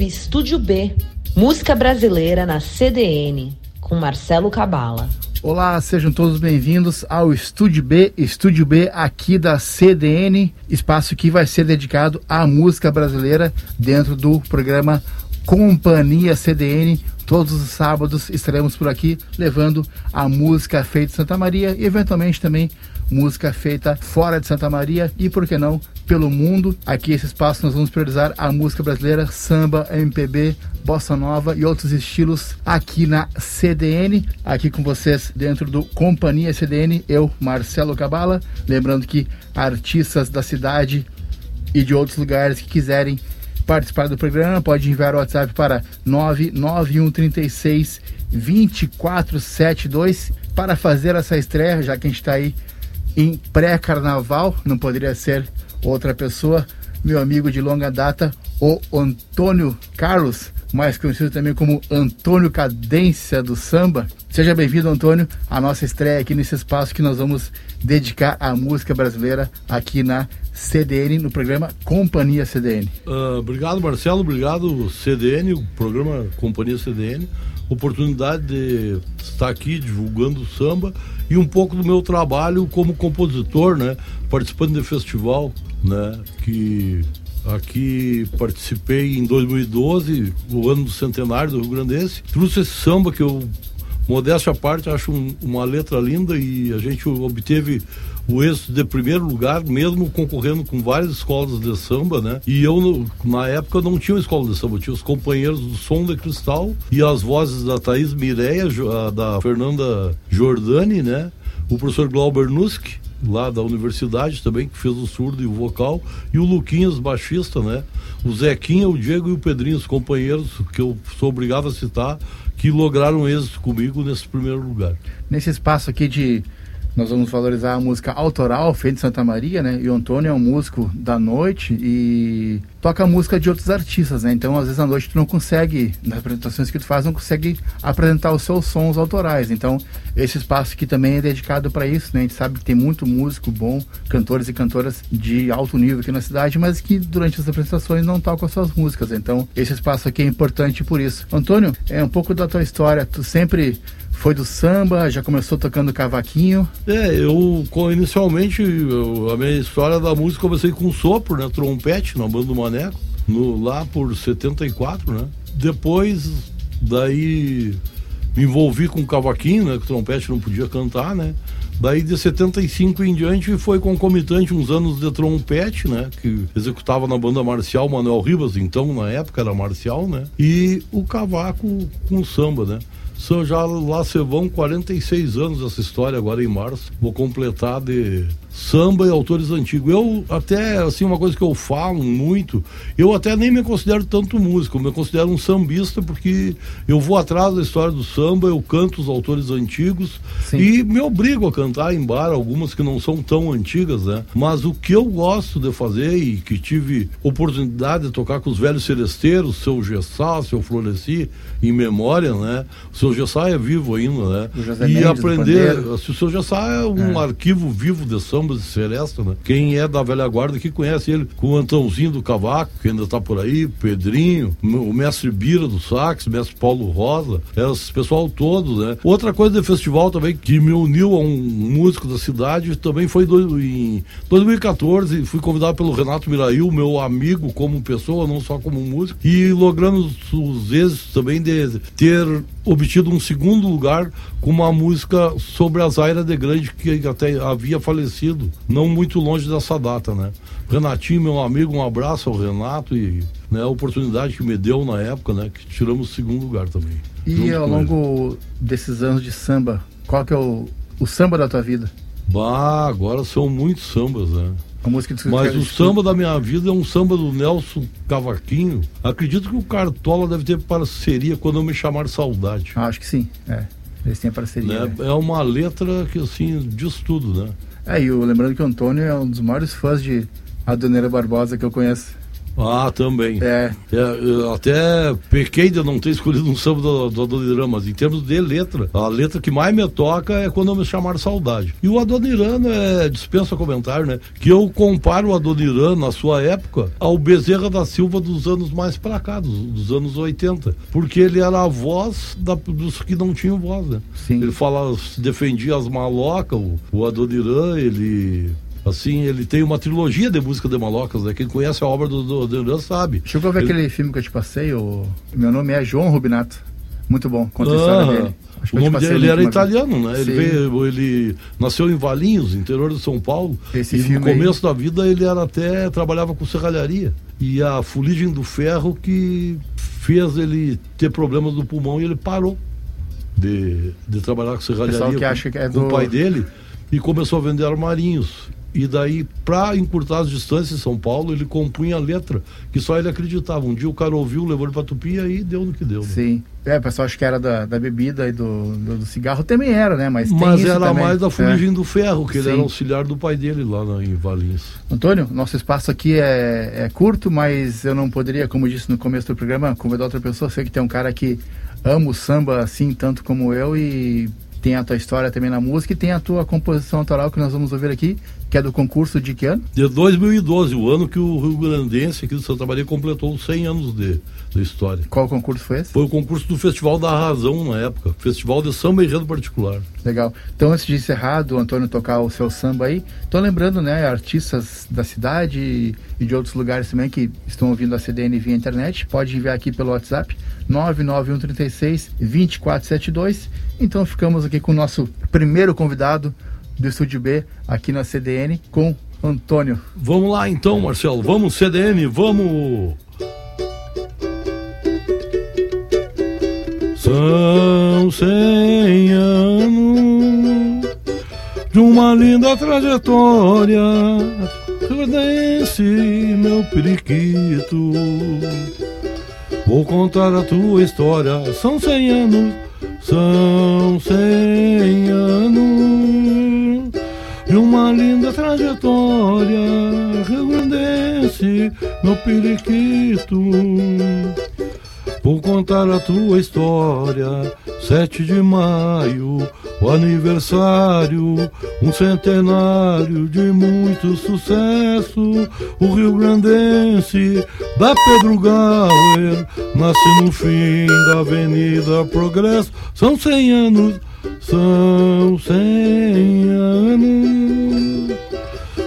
Estúdio B, música brasileira na CDN, com Marcelo Cabala. Olá, sejam todos bem-vindos ao Estúdio B, Estúdio B aqui da CDN, espaço que vai ser dedicado à música brasileira dentro do programa Companhia CDN. Todos os sábados estaremos por aqui levando a música feita em Santa Maria e eventualmente também música feita fora de Santa Maria e, por que não, pelo mundo. Aqui esse espaço nós vamos priorizar a música brasileira, samba, MPB, bossa nova e outros estilos aqui na CDN. Aqui com vocês dentro do Companhia CDN, eu, Marcelo Cabala. Lembrando que artistas da cidade e de outros lugares que quiserem participar do programa, pode enviar o WhatsApp para 99136 2472 para fazer essa estreia, já que a gente está aí em pré-carnaval, não poderia ser outra pessoa, meu amigo de longa data, o Antônio Carlos, mais conhecido também como Antônio Cadência do Samba. Seja bem-vindo, Antônio, à nossa estreia aqui nesse espaço que nós vamos dedicar à música brasileira aqui na CDN, no programa Companhia CDN. Uh, ah, obrigado, Marcelo, obrigado, CDN, o programa Companhia CDN. Oportunidade de estar aqui divulgando o samba e um pouco do meu trabalho como compositor, né? Participando de festival, né? Que aqui participei em 2012, o ano do centenário do Rio Grandense. Trouxe esse samba que eu, modéstia à parte, acho um, uma letra linda e a gente obteve o êxito de primeiro lugar, mesmo concorrendo com várias escolas de samba, né? E eu, na época, não tinha uma escola de samba, tinha os companheiros do Som de Cristal e as vozes da Thaís Mireia, da Fernanda Jordani, né? O professor Glauber Nusk, lá da universidade também, que fez o surdo e o vocal, e o Luquinhas, baixista, né? O Zequinha, o Diego e o Pedrinho, os companheiros que eu sou obrigado a citar, que lograram êxito comigo nesse primeiro lugar. Nesse espaço aqui de nós vamos valorizar a música autoral feita em Santa Maria, né? E o Antônio é um músico da noite e toca música de outros artistas, né? Então, às vezes à noite tu não consegue, nas apresentações que tu faz, não consegue apresentar os seus sons autorais. Então, esse espaço aqui também é dedicado para isso, né? A gente sabe que tem muito músico bom, cantores e cantoras de alto nível aqui na cidade, mas que durante as apresentações não tocam as suas músicas. Então, esse espaço aqui é importante por isso. Antônio, é um pouco da tua história. Tu sempre foi do samba, já começou tocando cavaquinho? É, eu inicialmente eu, a minha história da música comecei com sopro, né, trompete na banda do Maneco, no, lá por 74, né? Depois daí me envolvi com cavaquinho, né, que trompete não podia cantar, né? Daí de 75 em diante foi concomitante uns anos de trompete, né? Que executava na banda marcial Manuel Ribas, então na época era marcial, né? E o cavaco com samba, né? São já lá se vão 46 anos essa história agora em março. Vou completar de samba e autores antigos. Eu até, assim, uma coisa que eu falo muito, eu até nem me considero tanto músico, eu me considero um sambista porque eu vou atrás da história do samba, eu canto os autores antigos Sim. e me obrigo a cantar em bar algumas que não são tão antigas, né? Mas o que eu gosto de fazer e que tive oportunidade de tocar com os velhos seresteiros, seu Gessá, seu Floreci, em memória, né? O seu Gessá é vivo ainda, né? e Mendes, aprender, o seu Gessá é um é. arquivo vivo de samba sambas de Seresta, né? Quem é da velha guarda que conhece ele, com o Antãozinho do Cavaco, que ainda tá por aí, Pedrinho, o mestre Bira do sax, o mestre Paulo Rosa, esse pessoal todo, né? Outra coisa do festival também que me uniu a um músico da cidade também foi do, em 2014, fui convidado pelo Renato Mirail, meu amigo como pessoa, não só como músico, e logrando os êxitos também de ter obtido um segundo lugar com uma música sobre a Zaira de Grande, que até havia falecido, não muito longe dessa data, né? Renatinho, meu amigo, um abraço ao Renato e né, a oportunidade que me deu na época, né? Que tiramos o segundo lugar também. E ao longo ele. desses anos de samba, qual que é o, o samba da tua vida? Bah, agora são muitos sambas, né? Mas o samba da minha vida é um samba do Nelson Cavaquinho. Acredito que o Cartola deve ter parceria quando eu me chamar Saudade. Ah, acho que sim, é. Eles têm parceria. Né? É uma letra que, assim, diz tudo, né? É, e eu, lembrando que o Antônio é um dos maiores fãs de Adoneira Barbosa que eu conheço. Ah, também. É. eu até pequei de não ter escolhido um samba do, do Adoniran, mas em termos de letra, a letra que mais me toca é quando me chamar saudade. E o Adoniran é, dispensa comentário, né? Que eu comparo o Adoniran na sua época ao Bezerra da Silva dos anos mais pra cá, dos, dos anos 80. Porque ele era a voz da, dos que não tinham voz, né? Sim. Ele fala, defendia as malocas, o, o Adoniran, ele Assim, ele tem uma trilogia de música de malocas, né? Quem conhece a obra do, do, do sabe. Chegou a ver ele... aquele filme que eu te passei? O... Meu nome é João Rubinato. Muito bom, conta a história dele. o nome dele ele era italiano, né? Ele, veio, ele nasceu em Valinhos, interior de São Paulo. Esse e no começo aí... da vida ele era até trabalhava com serralharia. E a fuligem do ferro que fez ele ter problemas do pulmão e ele parou de, de trabalhar com serralharia que com, acha que é com do... o pai dele e começou a vender armarinhos. E daí, para encurtar as distâncias em São Paulo, ele compunha a letra, que só ele acreditava. Um dia o cara ouviu, levou ele pra Tupi e aí deu no que deu. Né? Sim. É, o pessoal acha que era da, da bebida e do, do, do, cigarro, também era, né? Mas, Mas era também. mais da fuligem é. do ferro, que Sim. ele era auxiliar do pai dele lá na, em Valinhos. Antônio, nosso espaço aqui é, é curto, mas eu não poderia, como eu disse no começo do programa, convidar outra pessoa. Sei que tem um cara que ama o samba assim, tanto como eu, e tem a tua história também na música e tem a tua composição autoral que nós vamos ouvir aqui, que é do concurso de que ano? De 2012, o ano que o Rio Grandense aqui do Santa Maria completou 100 anos de, de história. Qual concurso foi esse? Foi o concurso do Festival da Razão na época, Festival de Samba Enredo Particular. Legal. Então, antes de encerrar, do Antônio tocar o seu samba aí, tô lembrando, né, artistas da cidade e, e de outros lugares também que estão ouvindo a CDN via internet, pode enviar aqui pelo WhatsApp 99136 2472. Então, ficamos aqui com o nosso primeiro convidado do Estúdio B aqui na CDN com Antônio. Vamos lá então, Marcelo. Vamos CDN, vamos. São cem anos de uma linda trajetória. Redense, meu periquito. Vou contar a tua história. São cem anos, são cem anos de uma linda trajetória. Rio Grandense, meu periquito. Vou contar a tua história. 7 de maio, o aniversário, um centenário de muito sucesso. O Rio Grandense da Pedro Gauer nasce no fim da Avenida Progresso. São 100 anos, são 100 anos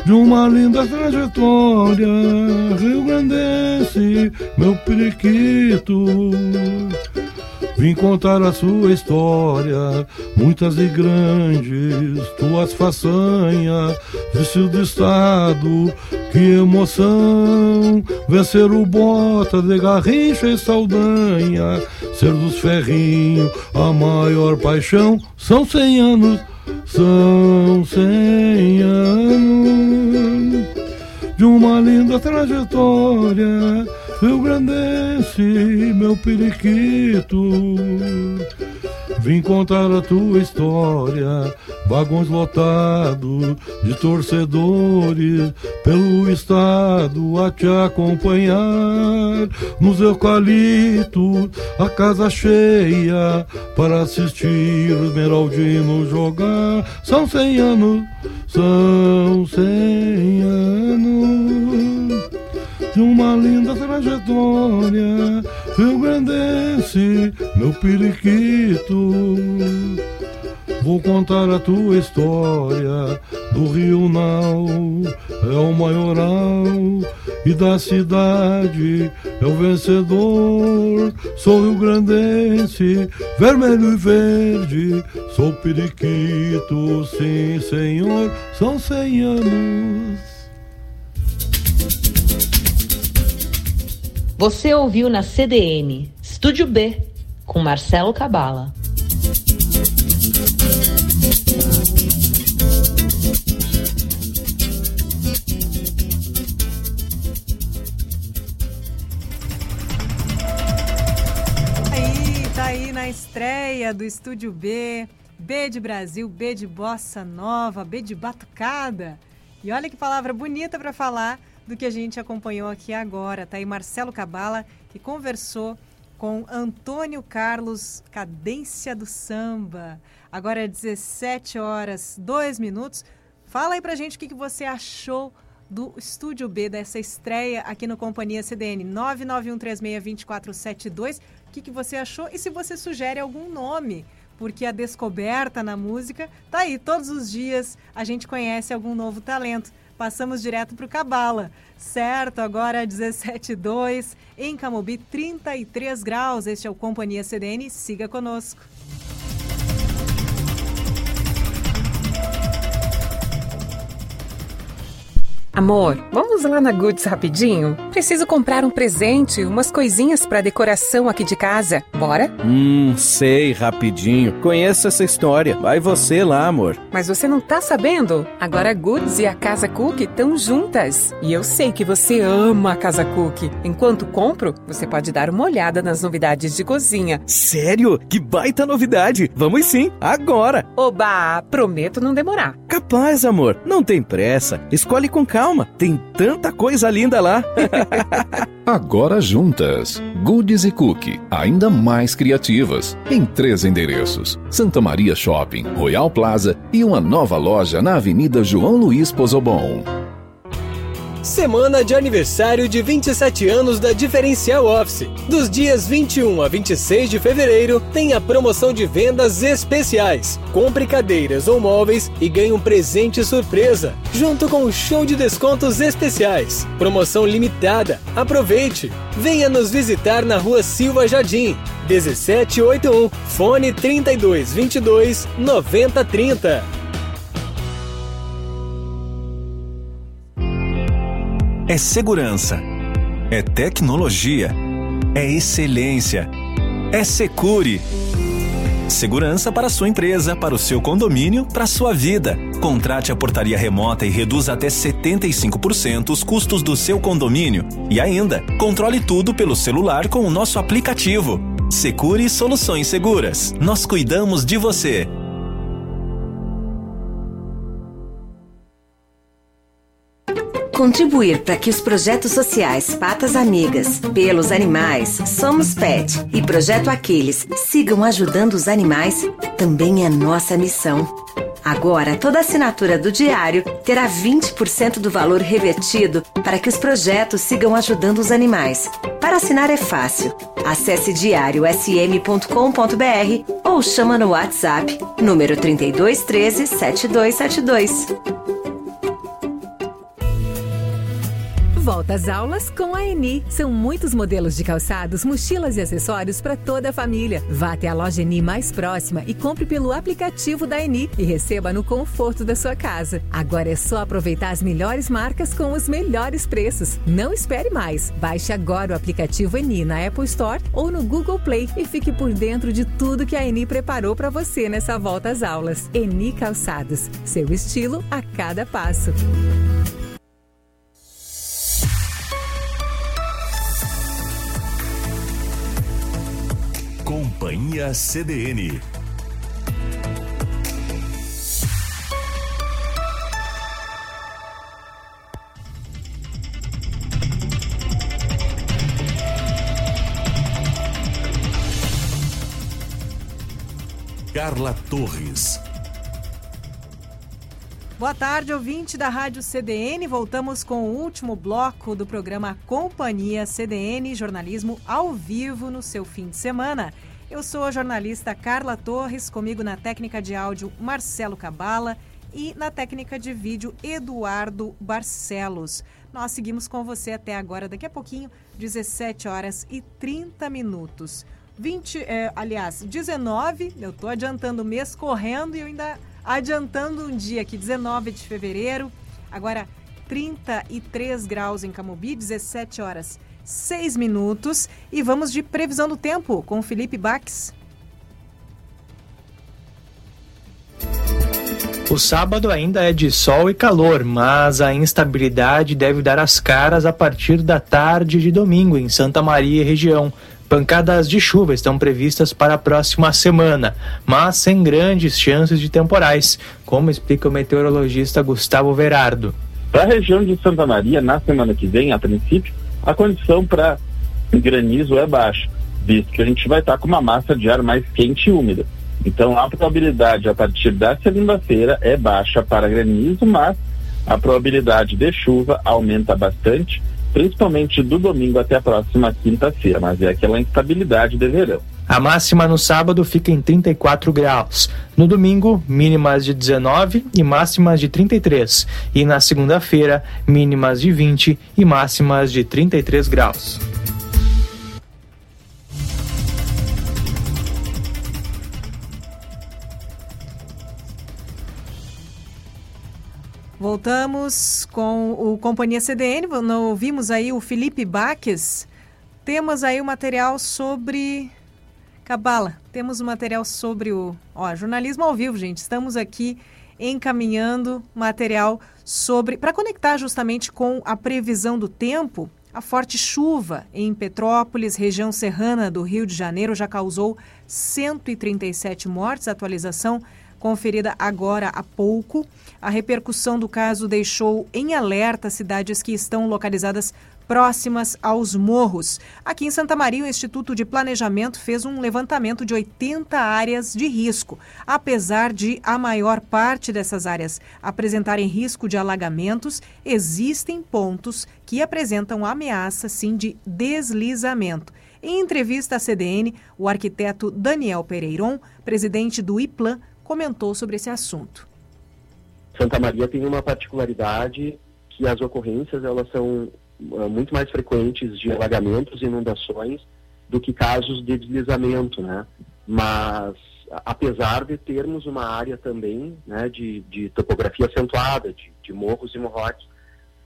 de uma linda trajetória. Rio Grandense, meu periquito. Vim contar a sua história, muitas e grandes, tuas façanhas, vício do Estado, que emoção, vencer o bota de Garrincha e Saldanha, ser dos ferrinhos, a maior paixão, são cem anos, são cem anos de uma linda trajetória. Rio Grandense, meu periquito. Vim contar a tua história, vagões lotados de torcedores pelo estado a te acompanhar. Nos eucaliptos, a casa cheia para assistir o Esmeraldino jogar. São cem anos, são cem anos de uma linda trajetória. Rio Grandense, meu periquito. Vou contar a tua história do Rio Nau, é o maioral e da cidade é o vencedor. Sou Rio Grandense, vermelho e verde, sou periquito, sim senhor, são cem anos. Você ouviu na CDN, Estúdio B, com Marcelo Cabala. Aí, tá aí na estreia do Estúdio B, B de Brasil, B de Bossa Nova, B de Batucada. E olha que palavra bonita para falar do que a gente acompanhou aqui agora. Tá aí Marcelo Cabala, que conversou com Antônio Carlos, Cadência do Samba. Agora é 17 horas, 2 minutos. Fala aí pra gente o que, que você achou do Estúdio B, dessa estreia aqui no Companhia CDN 991362472. O que, que você achou e se você sugere algum nome porque a descoberta na música tá aí todos os dias. A gente conhece algum novo talento. Passamos direto para o Cabala. Certo, agora 17,2 em Camobi, 33 graus. Este é o Companhia CDN. Siga conosco. Amor, vamos lá na Goods rapidinho? Preciso comprar um presente, umas coisinhas para decoração aqui de casa. Bora? Hum, sei, rapidinho. Conheço essa história. Vai você lá, amor. Mas você não tá sabendo? Agora a Goods e a Casa Cook estão juntas. E eu sei que você ama a Casa Cook. Enquanto compro, você pode dar uma olhada nas novidades de cozinha. Sério? Que baita novidade! Vamos sim, agora! Oba, prometo não demorar. Capaz, amor. Não tem pressa. Escolhe com calma calma, tem tanta coisa linda lá. Agora juntas, Goodies e Cookie, ainda mais criativas, em três endereços: Santa Maria Shopping, Royal Plaza e uma nova loja na Avenida João Luiz Pozobon. Semana de aniversário de 27 anos da Diferencial Office. Dos dias 21 a 26 de fevereiro, tem a promoção de vendas especiais. Compre cadeiras ou móveis e ganhe um presente surpresa, junto com um show de descontos especiais. Promoção limitada. Aproveite! Venha nos visitar na rua Silva Jardim, 1781, fone 3222 9030. É segurança. É tecnologia. É excelência. É Secure. Segurança para sua empresa, para o seu condomínio, para sua vida. Contrate a portaria remota e reduza até 75% os custos do seu condomínio. E ainda, controle tudo pelo celular com o nosso aplicativo. Secure Soluções Seguras. Nós cuidamos de você. Contribuir para que os projetos sociais Patas Amigas, Pelos Animais, Somos Pet e Projeto Aquiles sigam ajudando os animais também é nossa missão. Agora, toda assinatura do diário terá 20% do valor revertido para que os projetos sigam ajudando os animais. Para assinar é fácil. Acesse diariosm.com.br ou chama no WhatsApp número 3213 7272. Volta às aulas com a Eni. São muitos modelos de calçados, mochilas e acessórios para toda a família. Vá até a loja Eni mais próxima e compre pelo aplicativo da Eni e receba no conforto da sua casa. Agora é só aproveitar as melhores marcas com os melhores preços. Não espere mais. Baixe agora o aplicativo Eni na Apple Store ou no Google Play e fique por dentro de tudo que a Eni preparou para você nessa volta às aulas. Eni Calçados, seu estilo a cada passo. Companhia CDN. Carla Torres. Boa tarde, ouvinte da Rádio CDN. Voltamos com o último bloco do programa Companhia CDN, jornalismo ao vivo no seu fim de semana. Eu sou a jornalista Carla Torres, comigo na técnica de áudio Marcelo Cabala e na técnica de vídeo Eduardo Barcelos. Nós seguimos com você até agora, daqui a pouquinho, 17 horas e 30 minutos. 20, é, aliás, 19, eu estou adiantando o mês correndo e ainda adiantando um dia aqui, 19 de fevereiro, agora 33 graus em Camobi, 17 horas 6 minutos. E vamos de previsão do tempo com Felipe Bax. O sábado ainda é de sol e calor, mas a instabilidade deve dar as caras a partir da tarde de domingo em Santa Maria e região. Pancadas de chuva estão previstas para a próxima semana, mas sem grandes chances de temporais, como explica o meteorologista Gustavo Verardo. Para a região de Santa Maria, na semana que vem, a princípio, a condição para granizo é baixa, visto que a gente vai estar com uma massa de ar mais quente e úmida. Então, a probabilidade a partir da segunda-feira é baixa para granizo, mas a probabilidade de chuva aumenta bastante, principalmente do domingo até a próxima quinta-feira, mas é aquela instabilidade de verão. A máxima no sábado fica em 34 graus. No domingo, mínimas de 19 e máximas de 33. E na segunda-feira, mínimas de 20 e máximas de 33 graus. Voltamos com o Companhia CDN. Não ouvimos aí o Felipe Baques. Temos aí o material sobre Cabala. Temos material sobre o ó, jornalismo ao vivo, gente. Estamos aqui encaminhando material sobre para conectar justamente com a previsão do tempo. A forte chuva em Petrópolis, região serrana do Rio de Janeiro, já causou 137 mortes. Atualização conferida agora há pouco. A repercussão do caso deixou em alerta cidades que estão localizadas próximas aos morros. Aqui em Santa Maria, o Instituto de Planejamento fez um levantamento de 80 áreas de risco. Apesar de a maior parte dessas áreas apresentarem risco de alagamentos, existem pontos que apresentam ameaça, sim, de deslizamento. Em entrevista à CDN, o arquiteto Daniel Pereiron, presidente do IPLAN, comentou sobre esse assunto. Santa Maria tem uma particularidade que as ocorrências elas são muito mais frequentes de alagamentos e inundações do que casos de deslizamento, né? Mas apesar de termos uma área também né, de, de topografia acentuada, de, de morros e morrotes,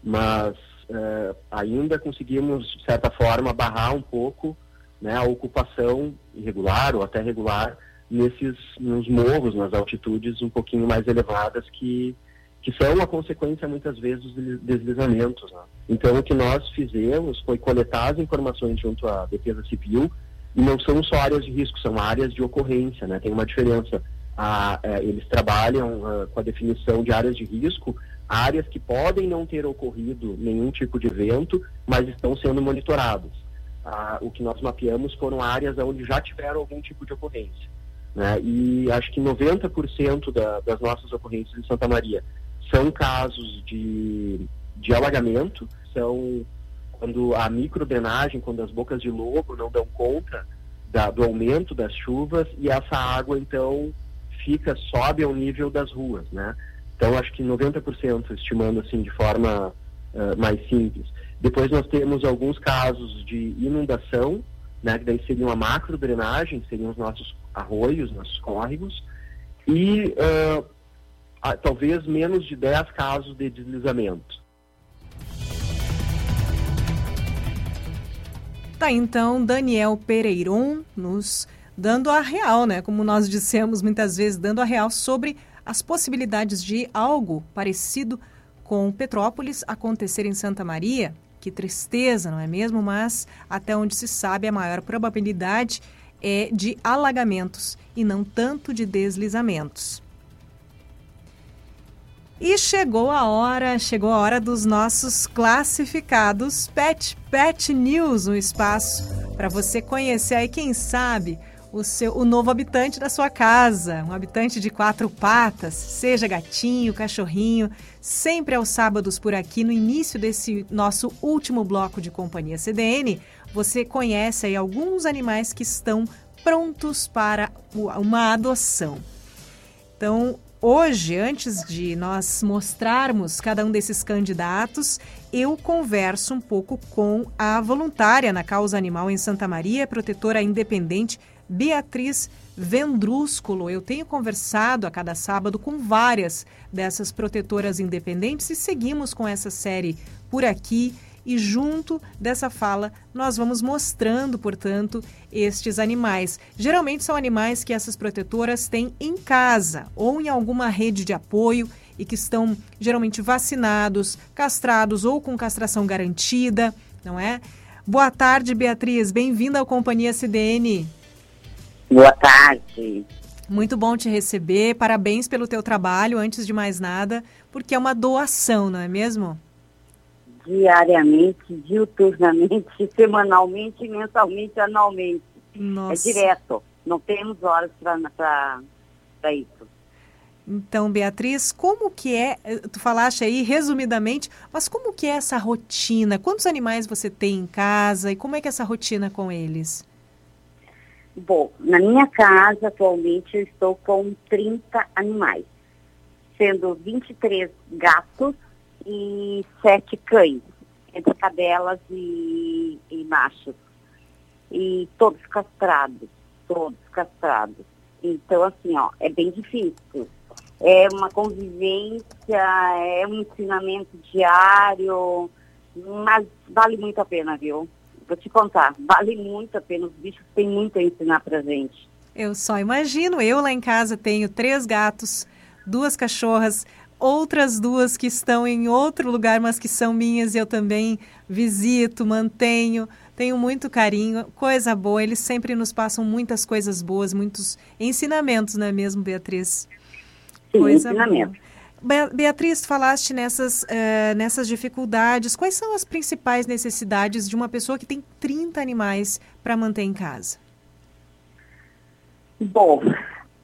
mas uh, ainda conseguimos, de certa forma, barrar um pouco né, a ocupação irregular ou até regular nesses nos morros, nas altitudes um pouquinho mais elevadas que que são a consequência muitas vezes dos deslizamentos. Né? Então o que nós fizemos foi coletar as informações junto à Defesa Civil e não são só áreas de risco, são áreas de ocorrência, né? Tem uma diferença. Ah, é, eles trabalham ah, com a definição de áreas de risco, áreas que podem não ter ocorrido nenhum tipo de evento, mas estão sendo monitoradas. Ah, o que nós mapeamos foram áreas onde já tiveram algum tipo de ocorrência. Né? E acho que 90% da, das nossas ocorrências em Santa Maria são casos de, de alagamento, são quando a microdrenagem, quando as bocas de lobo não dão conta da, do aumento das chuvas e essa água então fica, sobe ao nível das ruas, né? Então acho que 90% estimando assim de forma uh, mais simples. Depois nós temos alguns casos de inundação, né, que daí seria uma macro drenagem, seriam os nossos arroios, nossos córregos, e uh, talvez menos de 10 casos de deslizamento. Tá, então, Daniel Pereiron nos dando a real, né? Como nós dissemos muitas vezes, dando a real sobre as possibilidades de algo parecido com Petrópolis acontecer em Santa Maria. Que tristeza, não é mesmo? Mas até onde se sabe, a maior probabilidade é de alagamentos e não tanto de deslizamentos. E chegou a hora, chegou a hora dos nossos classificados Pet Pet News, um espaço para você conhecer aí quem sabe o seu o novo habitante da sua casa, um habitante de quatro patas, seja gatinho, cachorrinho, sempre aos sábados por aqui no início desse nosso último bloco de companhia CDN, você conhece aí alguns animais que estão prontos para uma adoção. Então, hoje, antes de nós mostrarmos cada um desses candidatos, eu converso um pouco com a voluntária na causa animal em Santa Maria, protetora independente Beatriz Vendrúsculo. Eu tenho conversado a cada sábado com várias dessas protetoras independentes e seguimos com essa série por aqui. E junto dessa fala, nós vamos mostrando, portanto, estes animais. Geralmente são animais que essas protetoras têm em casa ou em alguma rede de apoio e que estão geralmente vacinados, castrados ou com castração garantida, não é? Boa tarde, Beatriz. Bem-vinda ao Companhia CDN. Boa tarde. Muito bom te receber. Parabéns pelo teu trabalho, antes de mais nada, porque é uma doação, não é mesmo? Diariamente, diuturnamente, semanalmente, mensalmente, anualmente. Nossa. É direto. Não temos horas para isso. Então, Beatriz, como que é, tu falaste aí resumidamente, mas como que é essa rotina? Quantos animais você tem em casa e como é que é essa rotina com eles? Bom, na minha casa atualmente eu estou com 30 animais, sendo 23 gatos e 7 cães, entre cadelas e, e machos. E todos castrados, todos castrados. Então, assim, ó, é bem difícil é uma convivência, é um ensinamento diário, mas vale muito a pena, viu? Vou te contar, vale muito a pena, os bichos têm muito a ensinar pra gente. Eu só imagino, eu lá em casa tenho três gatos, duas cachorras, outras duas que estão em outro lugar, mas que são minhas e eu também visito, mantenho, tenho muito carinho, coisa boa, eles sempre nos passam muitas coisas boas, muitos ensinamentos, não é mesmo, Beatriz? Sim, Coisa ensinamento. Beatriz, falaste nessas, uh, nessas dificuldades. Quais são as principais necessidades de uma pessoa que tem 30 animais para manter em casa? Bom,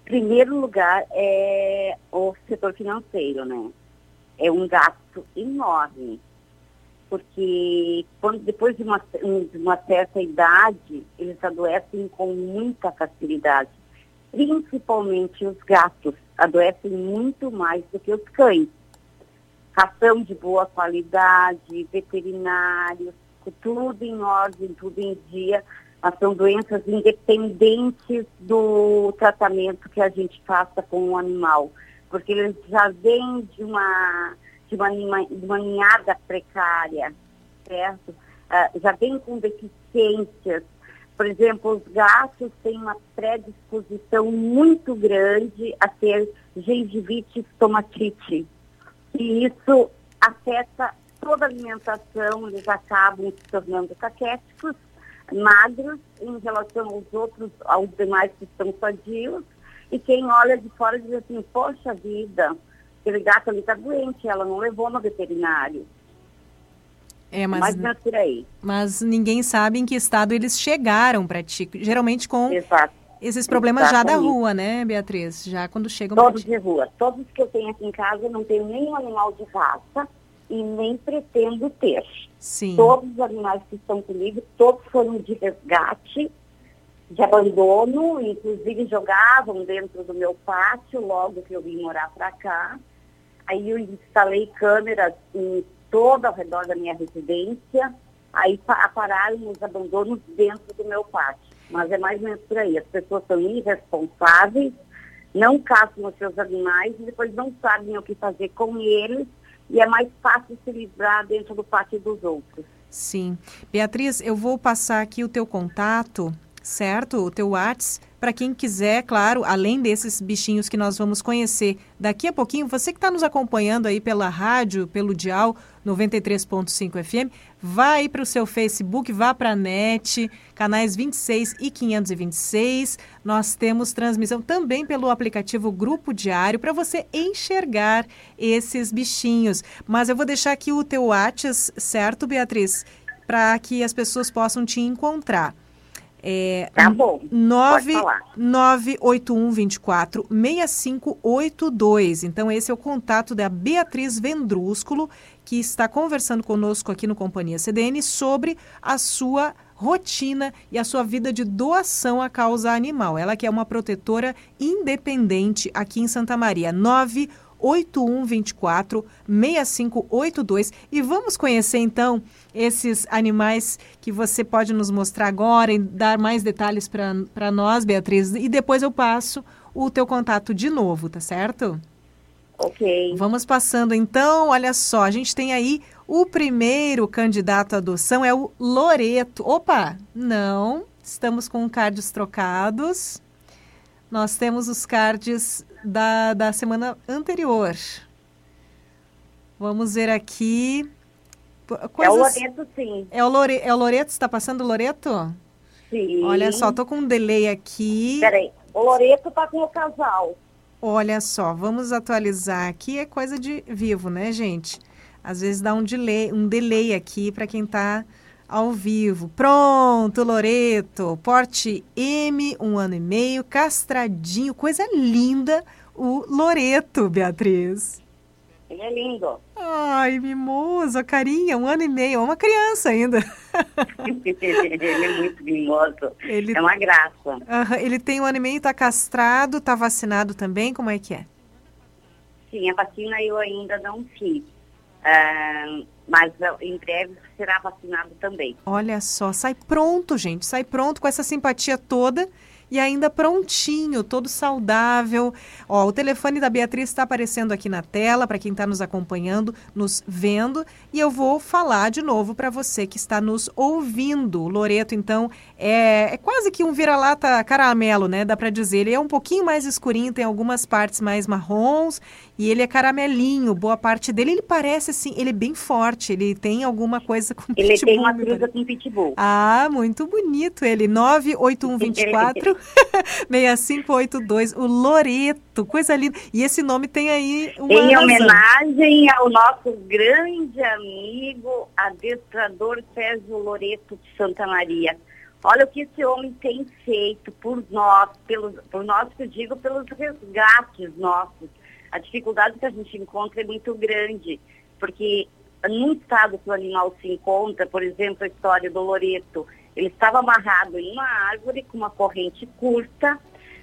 primeiro lugar é o setor financeiro, né? É um gasto enorme, porque quando, depois de uma, de uma certa idade, eles adoecem com muita facilidade principalmente os gatos, adoecem muito mais do que os cães. Ração de boa qualidade, veterinários, tudo em ordem, tudo em dia, mas são doenças independentes do tratamento que a gente faça com o animal, porque eles já vêm de uma, de uma, de uma ninhada precária, certo? Uh, já vêm com deficiências, por exemplo, os gatos têm uma predisposição muito grande a ter gengivite e estomatite. E isso afeta toda a alimentação, eles acabam se tornando caquéticos, magros em relação aos outros, aos demais que estão sadios. E quem olha de fora diz assim, poxa vida, aquele gato ali está doente, ela não levou no veterinário. É, mas, mas, por aí. mas ninguém sabe em que estado eles chegaram para ti. Geralmente com Exato. esses problemas já da rua, né, Beatriz? Já quando chegam Todos de rua. Todos que eu tenho aqui em casa, eu não tenho nenhum animal de raça e nem pretendo ter. Sim. Todos os animais que estão comigo, todos foram de resgate, de abandono, inclusive jogavam dentro do meu pátio logo que eu vim morar para cá. Aí eu instalei câmeras em todo ao redor da minha residência, aí pararam os abandonos dentro do meu pátio. Mas é mais ou menos por aí. As pessoas são irresponsáveis, não caçam os seus animais e depois não sabem o que fazer com eles e é mais fácil se livrar dentro do pátio dos outros. Sim. Beatriz, eu vou passar aqui o teu contato, certo? O teu WhatsApp para quem quiser, claro, além desses bichinhos que nós vamos conhecer daqui a pouquinho, você que está nos acompanhando aí pela rádio, pelo Dial 93.5 FM, vá aí para o seu Facebook, vá para a NET, canais 26 e 526. Nós temos transmissão também pelo aplicativo Grupo Diário para você enxergar esses bichinhos. Mas eu vou deixar aqui o teu WhatsApp, certo, Beatriz? Para que as pessoas possam te encontrar. É, tá bom. 9, 981 24 6582. Então, esse é o contato da Beatriz Vendrúsculo, que está conversando conosco aqui no Companhia CDN sobre a sua rotina e a sua vida de doação à causa animal. Ela que é uma protetora independente aqui em Santa Maria. 981 8124 6582 e vamos conhecer então esses animais que você pode nos mostrar agora e dar mais detalhes para nós, Beatriz, e depois eu passo o teu contato de novo, tá certo? Ok. Vamos passando então, olha só, a gente tem aí o primeiro candidato à adoção é o Loreto. Opa, não, estamos com cards trocados. Nós temos os cards da, da semana anterior. Vamos ver aqui. Coisas... É o Loreto, sim. É o, Lore... é o Loreto? Está passando o Loreto? Sim. Olha só, tô com um delay aqui. Peraí, O Loreto tá com o casal. Olha só, vamos atualizar aqui. É coisa de vivo, né, gente? Às vezes dá um delay, um delay aqui para quem está ao vivo. Pronto, Loreto. Porte M, um ano e meio, castradinho, coisa linda. O Loreto, Beatriz. Ele é lindo. Ai, mimoso, carinha, um ano e meio, é uma criança ainda. ele é muito mimoso. Ele... É uma graça. Uhum. Ele tem um ano e meio, está castrado, está vacinado também, como é que é? Sim, a vacina eu ainda não fiz. Uh, mas em breve será vacinado também. Olha só, sai pronto, gente, sai pronto com essa simpatia toda e ainda prontinho, todo saudável. Ó, o telefone da Beatriz está aparecendo aqui na tela para quem está nos acompanhando, nos vendo, e eu vou falar de novo para você que está nos ouvindo. O Loreto, então, é, é quase que um vira-lata caramelo, né? Dá para dizer. Ele é um pouquinho mais escurinho, tem algumas partes mais marrons e ele é caramelinho. Boa parte dele, ele parece assim, ele é bem forte. Ele tem alguma coisa com ele pitbull. Ele tem uma cruza com pitbull. Ah, muito bonito ele. 98124 6582, o Loreto, coisa linda. E esse nome tem aí uma Em razão. homenagem ao nosso grande amigo, adestrador Sérgio Loreto de Santa Maria. Olha o que esse homem tem feito por nós, pelos, por nós que eu digo, pelos resgates nossos. A dificuldade que a gente encontra é muito grande, porque no estado que o animal se encontra, por exemplo, a história do Loreto, ele estava amarrado em uma árvore com uma corrente curta,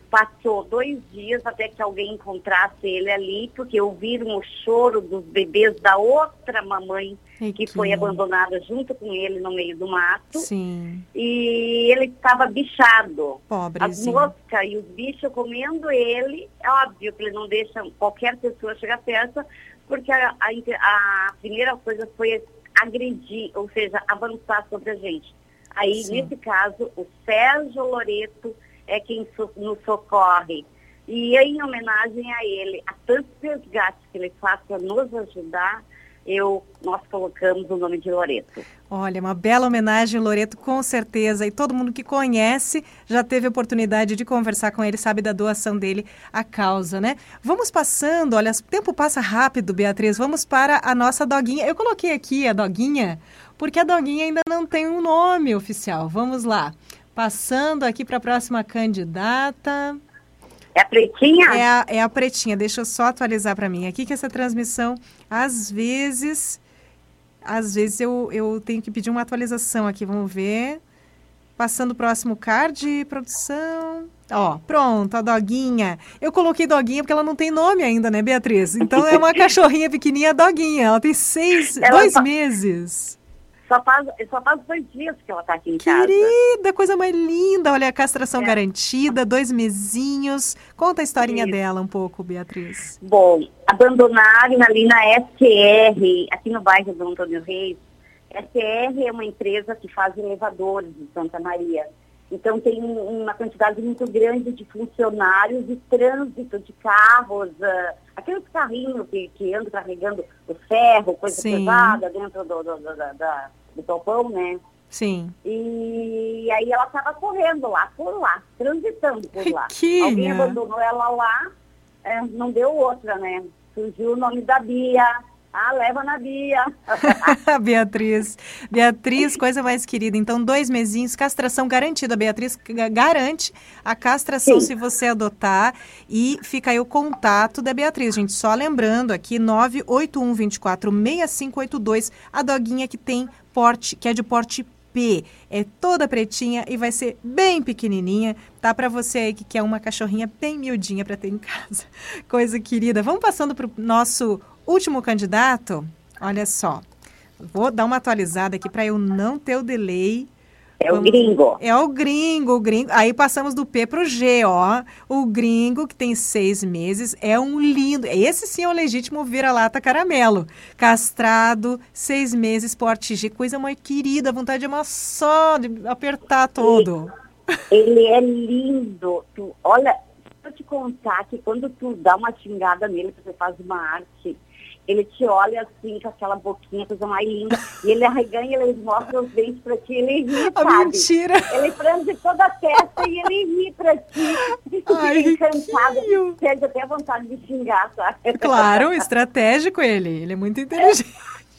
passou dois dias até que alguém encontrasse ele ali, porque ouviram o choro dos bebês da outra mamãe que, que foi abandonada junto com ele no meio do mato. Sim. E ele estava bichado. Pobrezinho. As moscas e os bichos comendo ele. É óbvio que ele não deixa qualquer pessoa chegar perto, porque a, a, a primeira coisa foi agredir, ou seja, avançar sobre a gente. Aí, Sim. nesse caso, o Sérgio Loreto é quem so, nos socorre. E em homenagem a ele, a tantos resgates que ele faz para nos ajudar, eu, nós colocamos o nome de Loreto. Olha, uma bela homenagem, Loreto, com certeza. E todo mundo que conhece já teve oportunidade de conversar com ele, sabe da doação dele à causa, né? Vamos passando, olha, o tempo passa rápido, Beatriz. Vamos para a nossa doguinha. Eu coloquei aqui a doguinha, porque a doguinha ainda não tem um nome oficial. Vamos lá. Passando aqui para a próxima candidata. É a pretinha? É a, é a pretinha. Deixa eu só atualizar para mim aqui que essa transmissão, às vezes, às vezes eu, eu tenho que pedir uma atualização aqui. Vamos ver. Passando o próximo card, produção. Ó, pronto, a doguinha. Eu coloquei doguinha porque ela não tem nome ainda, né, Beatriz? Então é uma cachorrinha pequenininha doguinha. Ela tem seis, ela dois meses. Só faz, só faz dois dias que ela está aqui em Querida, casa. Querida, coisa mais linda. Olha, a castração é. garantida, dois mesinhos. Conta a historinha Isso. dela um pouco, Beatriz. Bom, abandonaram ali na SR, aqui no bairro do Antônio Reis. SR é uma empresa que faz elevadores de Santa Maria. Então tem uma quantidade muito grande de funcionários e trânsito de carros, uh, aqueles carrinhos que, que andam carregando o ferro, coisa Sim. pesada dentro do, do, do, da, do topão, né? Sim. E aí ela estava correndo lá, por lá, transitando por lá. Que Alguém abandonou ela lá, é, não deu outra, né? Surgiu o nome da Bia, ah, leva na Bia. Beatriz. Beatriz, coisa mais querida. Então, dois mesinhos, castração garantida. A Beatriz garante a castração Sim. se você adotar. E fica aí o contato da Beatriz, gente. Só lembrando aqui, 981246582. A doguinha que tem porte, que é de porte P. É toda pretinha e vai ser bem pequenininha. Tá para você aí que quer uma cachorrinha bem miudinha para ter em casa. Coisa querida. Vamos passando para o nosso Último candidato, olha só. Vou dar uma atualizada aqui para eu não ter o delay. É Vamos... o gringo. É o gringo, o gringo. Aí passamos do P para o G, ó. O gringo, que tem seis meses, é um lindo. Esse sim é o legítimo vira-lata caramelo. Castrado, seis meses, porte G. Coisa mais querida, vontade de amar só, de apertar todo. Ele, é lindo. Tu, olha, pra te contar que quando tu dá uma xingada nele, você faz uma arte, ele te olha assim com aquela boquinha, coisa mais linda, e ele arreganha, ele mostra os dentes pra ti, ele ri, Ah, sabe? mentira! Ele franze toda a testa e ele ri pra ti. Ai, encantado, perde até a vontade de xingar, sabe? Claro, estratégico ele. Ele é muito inteligente.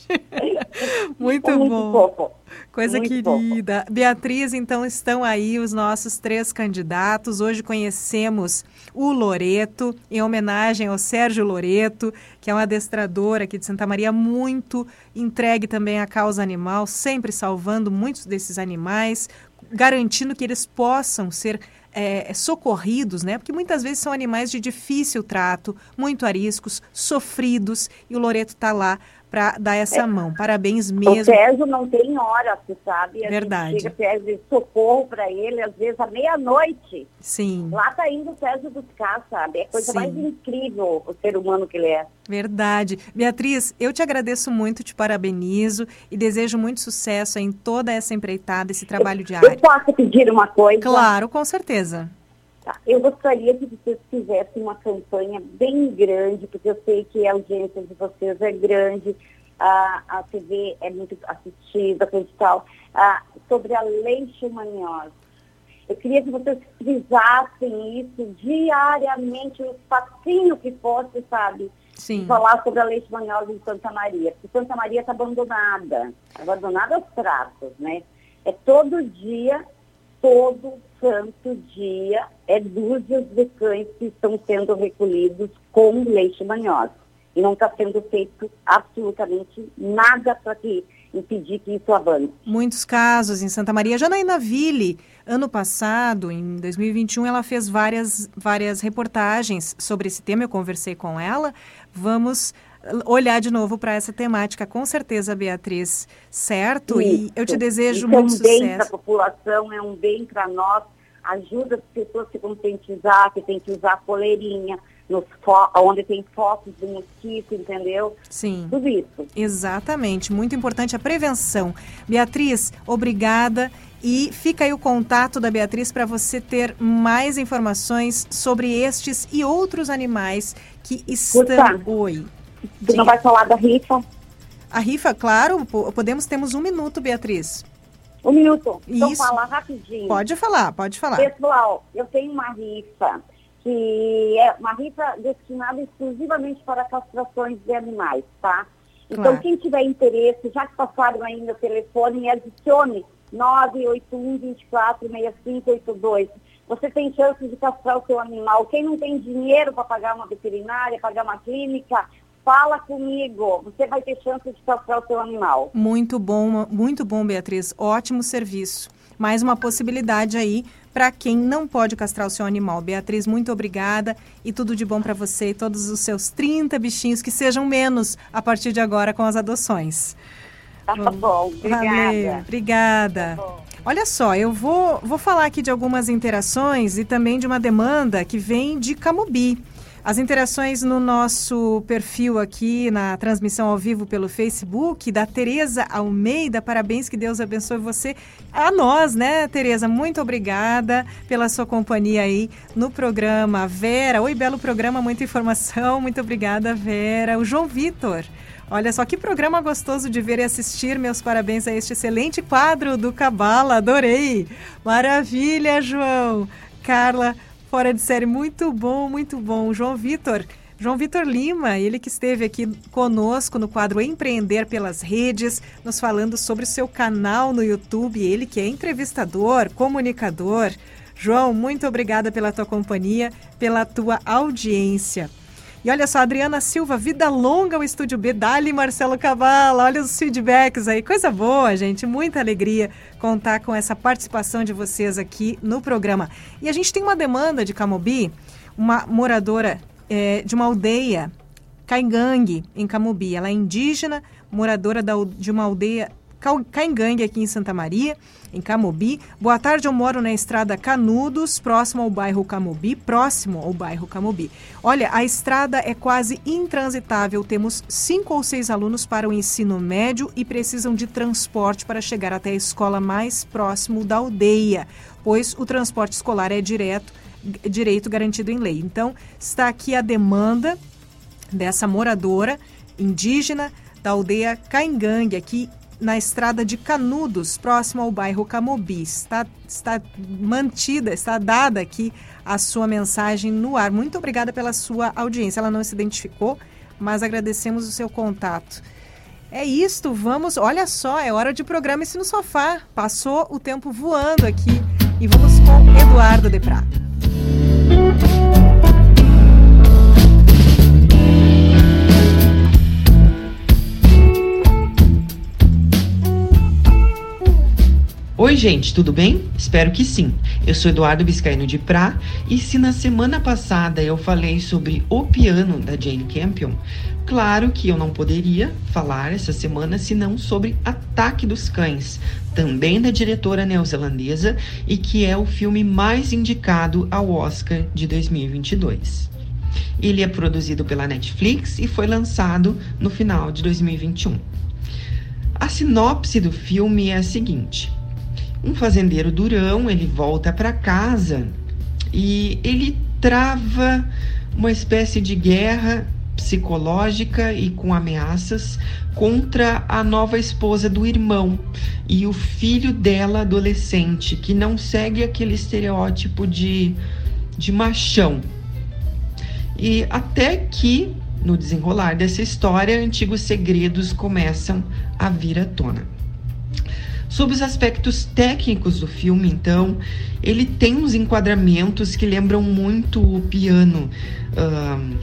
muito, Muito bom. fofo. Coisa Muito querida. Beatriz, então estão aí os nossos três candidatos. Hoje conhecemos o Loreto, em homenagem ao Sérgio Loreto, que é um adestrador aqui de Santa Maria, muito entregue também à causa animal, sempre salvando muitos desses animais, garantindo que eles possam ser é, socorridos, né? Porque muitas vezes são animais de difícil trato, muito ariscos, sofridos, e o Loreto está lá para dar essa É. mão. Parabéns O mesmo. Sérgio não tem hora, você sabe? A Verdade. gente chega, pede socorro para ele, às vezes à meia-noite. Sim. Lá tá indo o Sérgio buscar, sabe? É a coisa Sim. mais incrível o ser humano que ele é. Verdade. Beatriz, eu te agradeço muito, te parabenizo e desejo muito sucesso em toda essa empreitada, esse trabalho Eu diário. posso pedir uma coisa? Claro, com certeza. Tá. Eu gostaria que vocês fizessem uma campanha bem grande, porque eu sei que a audiência de vocês é grande, a, a TV é muito assistida, coisa e tal, ah, sobre a leishmaniose. Eu queria que vocês frisassem isso diariamente, um espacinho que fosse, sabe? Sim. Falar sobre a leishmaniose em Santa Maria. Porque Santa Maria está abandonada, abandonada aos tratos, né? É todo dia, todo santo dia, é dúzias de cães que estão sendo recolhidos com leishmaniose. E não está sendo feito absolutamente nada para que impedir que isso avance. Muitos casos em Santa Maria. Janaína Ville, ano passado, em 2021, ela fez várias, várias reportagens sobre esse tema. Eu conversei com ela. Vamos olhar de novo para essa temática, com certeza, Beatriz. Certo? E eu te Isso. desejo Isso é muito um bem para a sucesso. população, é um bem para nós, ajuda as pessoas a se conscientizar que tem que usar coleirinha, onde tem focos de mosquito, entendeu? Sim. Tudo isso. Exatamente, muito importante a prevenção. Beatriz, obrigada. E fica aí o contato da Beatriz para você ter mais informações sobre estes e outros animais que estão. Oi. Tu não vai falar da rifa? A rifa, claro, po- podemos, temos um minuto, Beatriz. Um minuto. Então Isso. fala rapidinho. Pode falar, pode falar. Pessoal, eu tenho uma rifa que é uma rifa destinada exclusivamente para castrações de animais, tá? Então, Claro. quem tiver interesse, já que passaram aí meu telefone, adicione 981-24-6582. Você tem chance de castrar o seu animal. Quem não tem dinheiro para pagar uma veterinária, pagar uma clínica, fala comigo. Você vai ter chance de castrar o seu animal. Muito bom, muito bom, Beatriz. Ótimo serviço. Mais uma possibilidade aí para quem não pode castrar o seu animal. Beatriz, muito obrigada e tudo de bom para você e todos os seus 30 bichinhos que sejam menos a partir de agora com as adoções. Tá bom, obrigada. Valeu, obrigada. Olha só, eu vou, vou falar aqui de algumas interações e também de uma demanda que vem de Camubi. As interações no nosso perfil aqui, na transmissão ao vivo pelo Facebook, da Tereza Almeida. Parabéns, que Deus abençoe você. A nós, né, Tereza? Muito obrigada pela sua companhia aí no programa. Vera, oi, belo programa, muita informação. Muito obrigada, Vera. O João Vitor. Olha só que programa gostoso de ver e assistir. Meus parabéns a este excelente quadro do Cabala. Adorei. Maravilha, João. Carla, fora de série, muito bom, muito bom. João Vitor. João Vitor Lima, ele que esteve aqui conosco no quadro Empreender pelas Redes, nos falando sobre o seu canal no YouTube, ele que é entrevistador, comunicador. João, muito obrigada pela tua companhia, pela tua audiência. E olha só, Adriana Silva, vida longa o Estúdio B, Dali Marcelo Cavala, olha os feedbacks aí, coisa boa, gente, muita alegria contar com essa participação de vocês aqui no programa. E a gente tem uma demanda de Camobi, uma moradora é, de uma aldeia, Caingangue, em Camobi. Ela é indígena, moradora da, de uma aldeia Caingangue aqui em Santa Maria, em Camobi. Boa tarde, eu moro na estrada Canudos, próximo ao bairro Camobi, próximo ao bairro Camobi. Olha, a estrada é quase intransitável. Temos cinco ou seis alunos para o ensino médio e precisam de transporte para chegar até a escola mais próximo da aldeia, pois o transporte escolar é direto direito garantido em lei. Então, está aqui a demanda dessa moradora indígena da aldeia Caingangue, aqui na estrada de Canudos, próximo ao bairro Camobi. Está, está mantida, está dada aqui a sua mensagem no ar. Muito obrigada pela sua audiência. Ela não se identificou, mas agradecemos o seu contato. É isto, vamos. Olha só, é hora de programa esse no sofá. Passou o tempo voando aqui e vamos com Eduardo de Prata. Oi, gente, tudo bem? Espero que sim. Eu sou Eduardo Biscaino de Prá e se na semana passada eu falei sobre O Piano da Jane Campion, claro que eu não poderia falar essa semana senão sobre Ataque dos Cães, também da diretora neozelandesa e que é o filme mais indicado ao Oscar de 2022. Ele é produzido pela Netflix e foi lançado no final de 2021. A sinopse do filme é a seguinte: um fazendeiro durão, ele volta para casa e ele trava uma espécie de guerra psicológica e com ameaças contra a nova esposa do irmão e o filho dela adolescente, que não segue aquele estereótipo de, de machão. E até que, no desenrolar dessa história, antigos segredos começam a vir à tona. Sobre os aspectos técnicos do filme, então, ele tem uns enquadramentos que lembram muito o piano uh,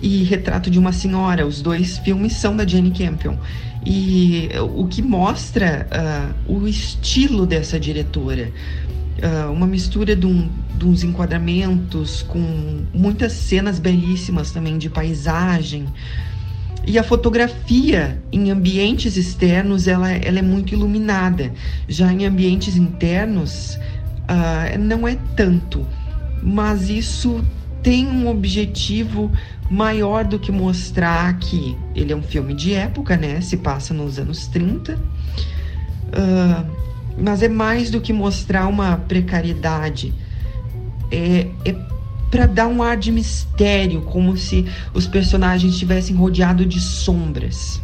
e Retrato de uma Senhora. Os dois filmes são da Jane Campion. E o que mostra uh, o estilo dessa diretora. Uh, uma mistura de, um, de uns enquadramentos com muitas cenas belíssimas também de paisagem. E a fotografia em ambientes externos ela, ela é muito iluminada. Já em ambientes internos uh, não é tanto. Mas isso tem um objetivo maior do que mostrar que ele é um filme de época, né? Se passa nos anos 30. Uh, ah, mas é mais do que mostrar uma precariedade. É, é para dar um ar de mistério, como se os personagens estivessem rodeados de sombras.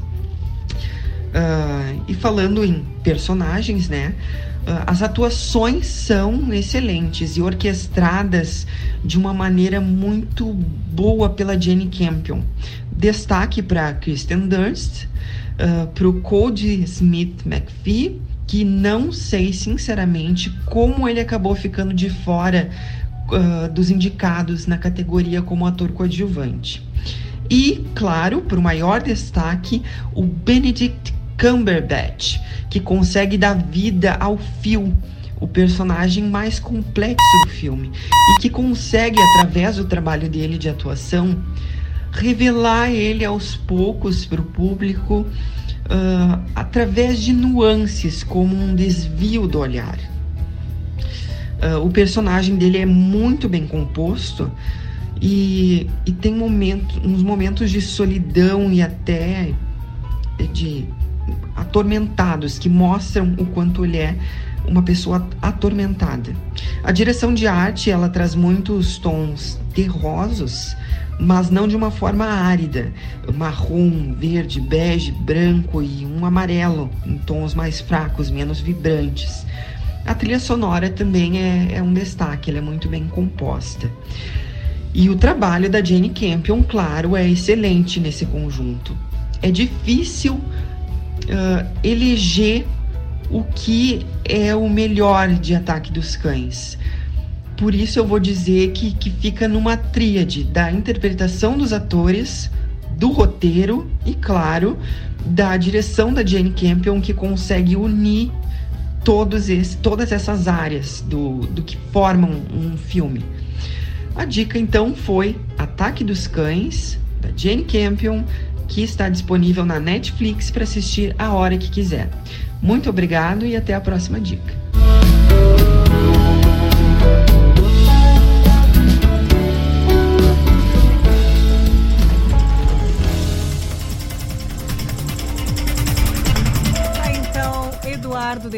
Uh, e falando em personagens, né? Uh, as atuações são excelentes e orquestradas de uma maneira muito boa pela Jenny Campion. Destaque para Kristen Dunst, uh, para o Cody Smith McPhee, que não sei sinceramente como ele acabou ficando de fora uh, dos indicados na categoria como ator coadjuvante. E, claro, por maior destaque, o Benedict Cumberbatch, que consegue dar vida ao Phil, o personagem mais complexo do filme, e que consegue, através do trabalho dele de atuação, revelar ele aos poucos para o público uh, através de nuances, como um desvio do olhar. Uh, o personagem dele é muito bem composto e, e tem momento, uns momentos de solidão e até de atormentados que mostram o quanto ele é uma pessoa atormentada. A direção de arte ela traz muitos tons terrosos, mas não de uma forma árida, marrom, verde, bege, branco e um amarelo em tons mais fracos, menos vibrantes. A trilha sonora também é, é um destaque, ela é muito bem composta. E o trabalho da Jane Campion, claro, é excelente nesse conjunto. É difícil uh, eleger o que é o melhor de Ataque dos Cães. Por isso eu vou dizer que, que fica numa tríade da interpretação dos atores, do roteiro e, claro, da direção da Jane Campion, que consegue unir todos esse, todas essas áreas do, do que formam um filme. A dica então foi Ataque dos Cães, da Jane Campion, que está disponível na Netflix para assistir a hora que quiser. Muito obrigado e até a próxima dica.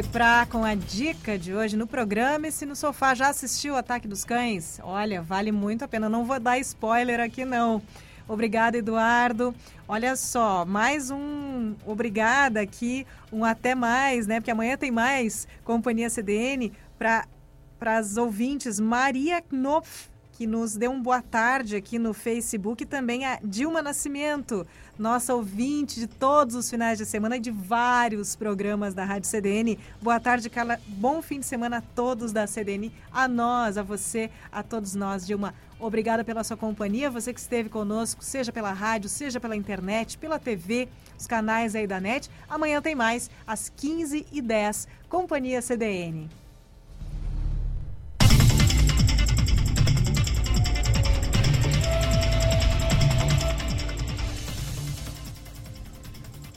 Prá com a dica de hoje no programa. E se no sofá já assistiu o Ataque dos Cães, olha, vale muito a pena. Não vou dar spoiler aqui, não. Obrigada, Eduardo. Olha só, mais um obrigada aqui, um até mais, né? Porque amanhã tem mais Companhia CDN para as ouvintes. Maria Knopf que nos deu um boa tarde aqui no Facebook, e também a Dilma Nascimento, nossa ouvinte de todos os finais de semana e de vários programas da Rádio CDN. Boa tarde, Carla. Bom fim de semana a todos da CDN, a nós, a você, a todos nós, Dilma. Obrigada pela sua companhia, você que esteve conosco, seja pela rádio, seja pela internet, pela TV, os canais aí da NET. Amanhã tem mais, às 15h10, Companhia CDN.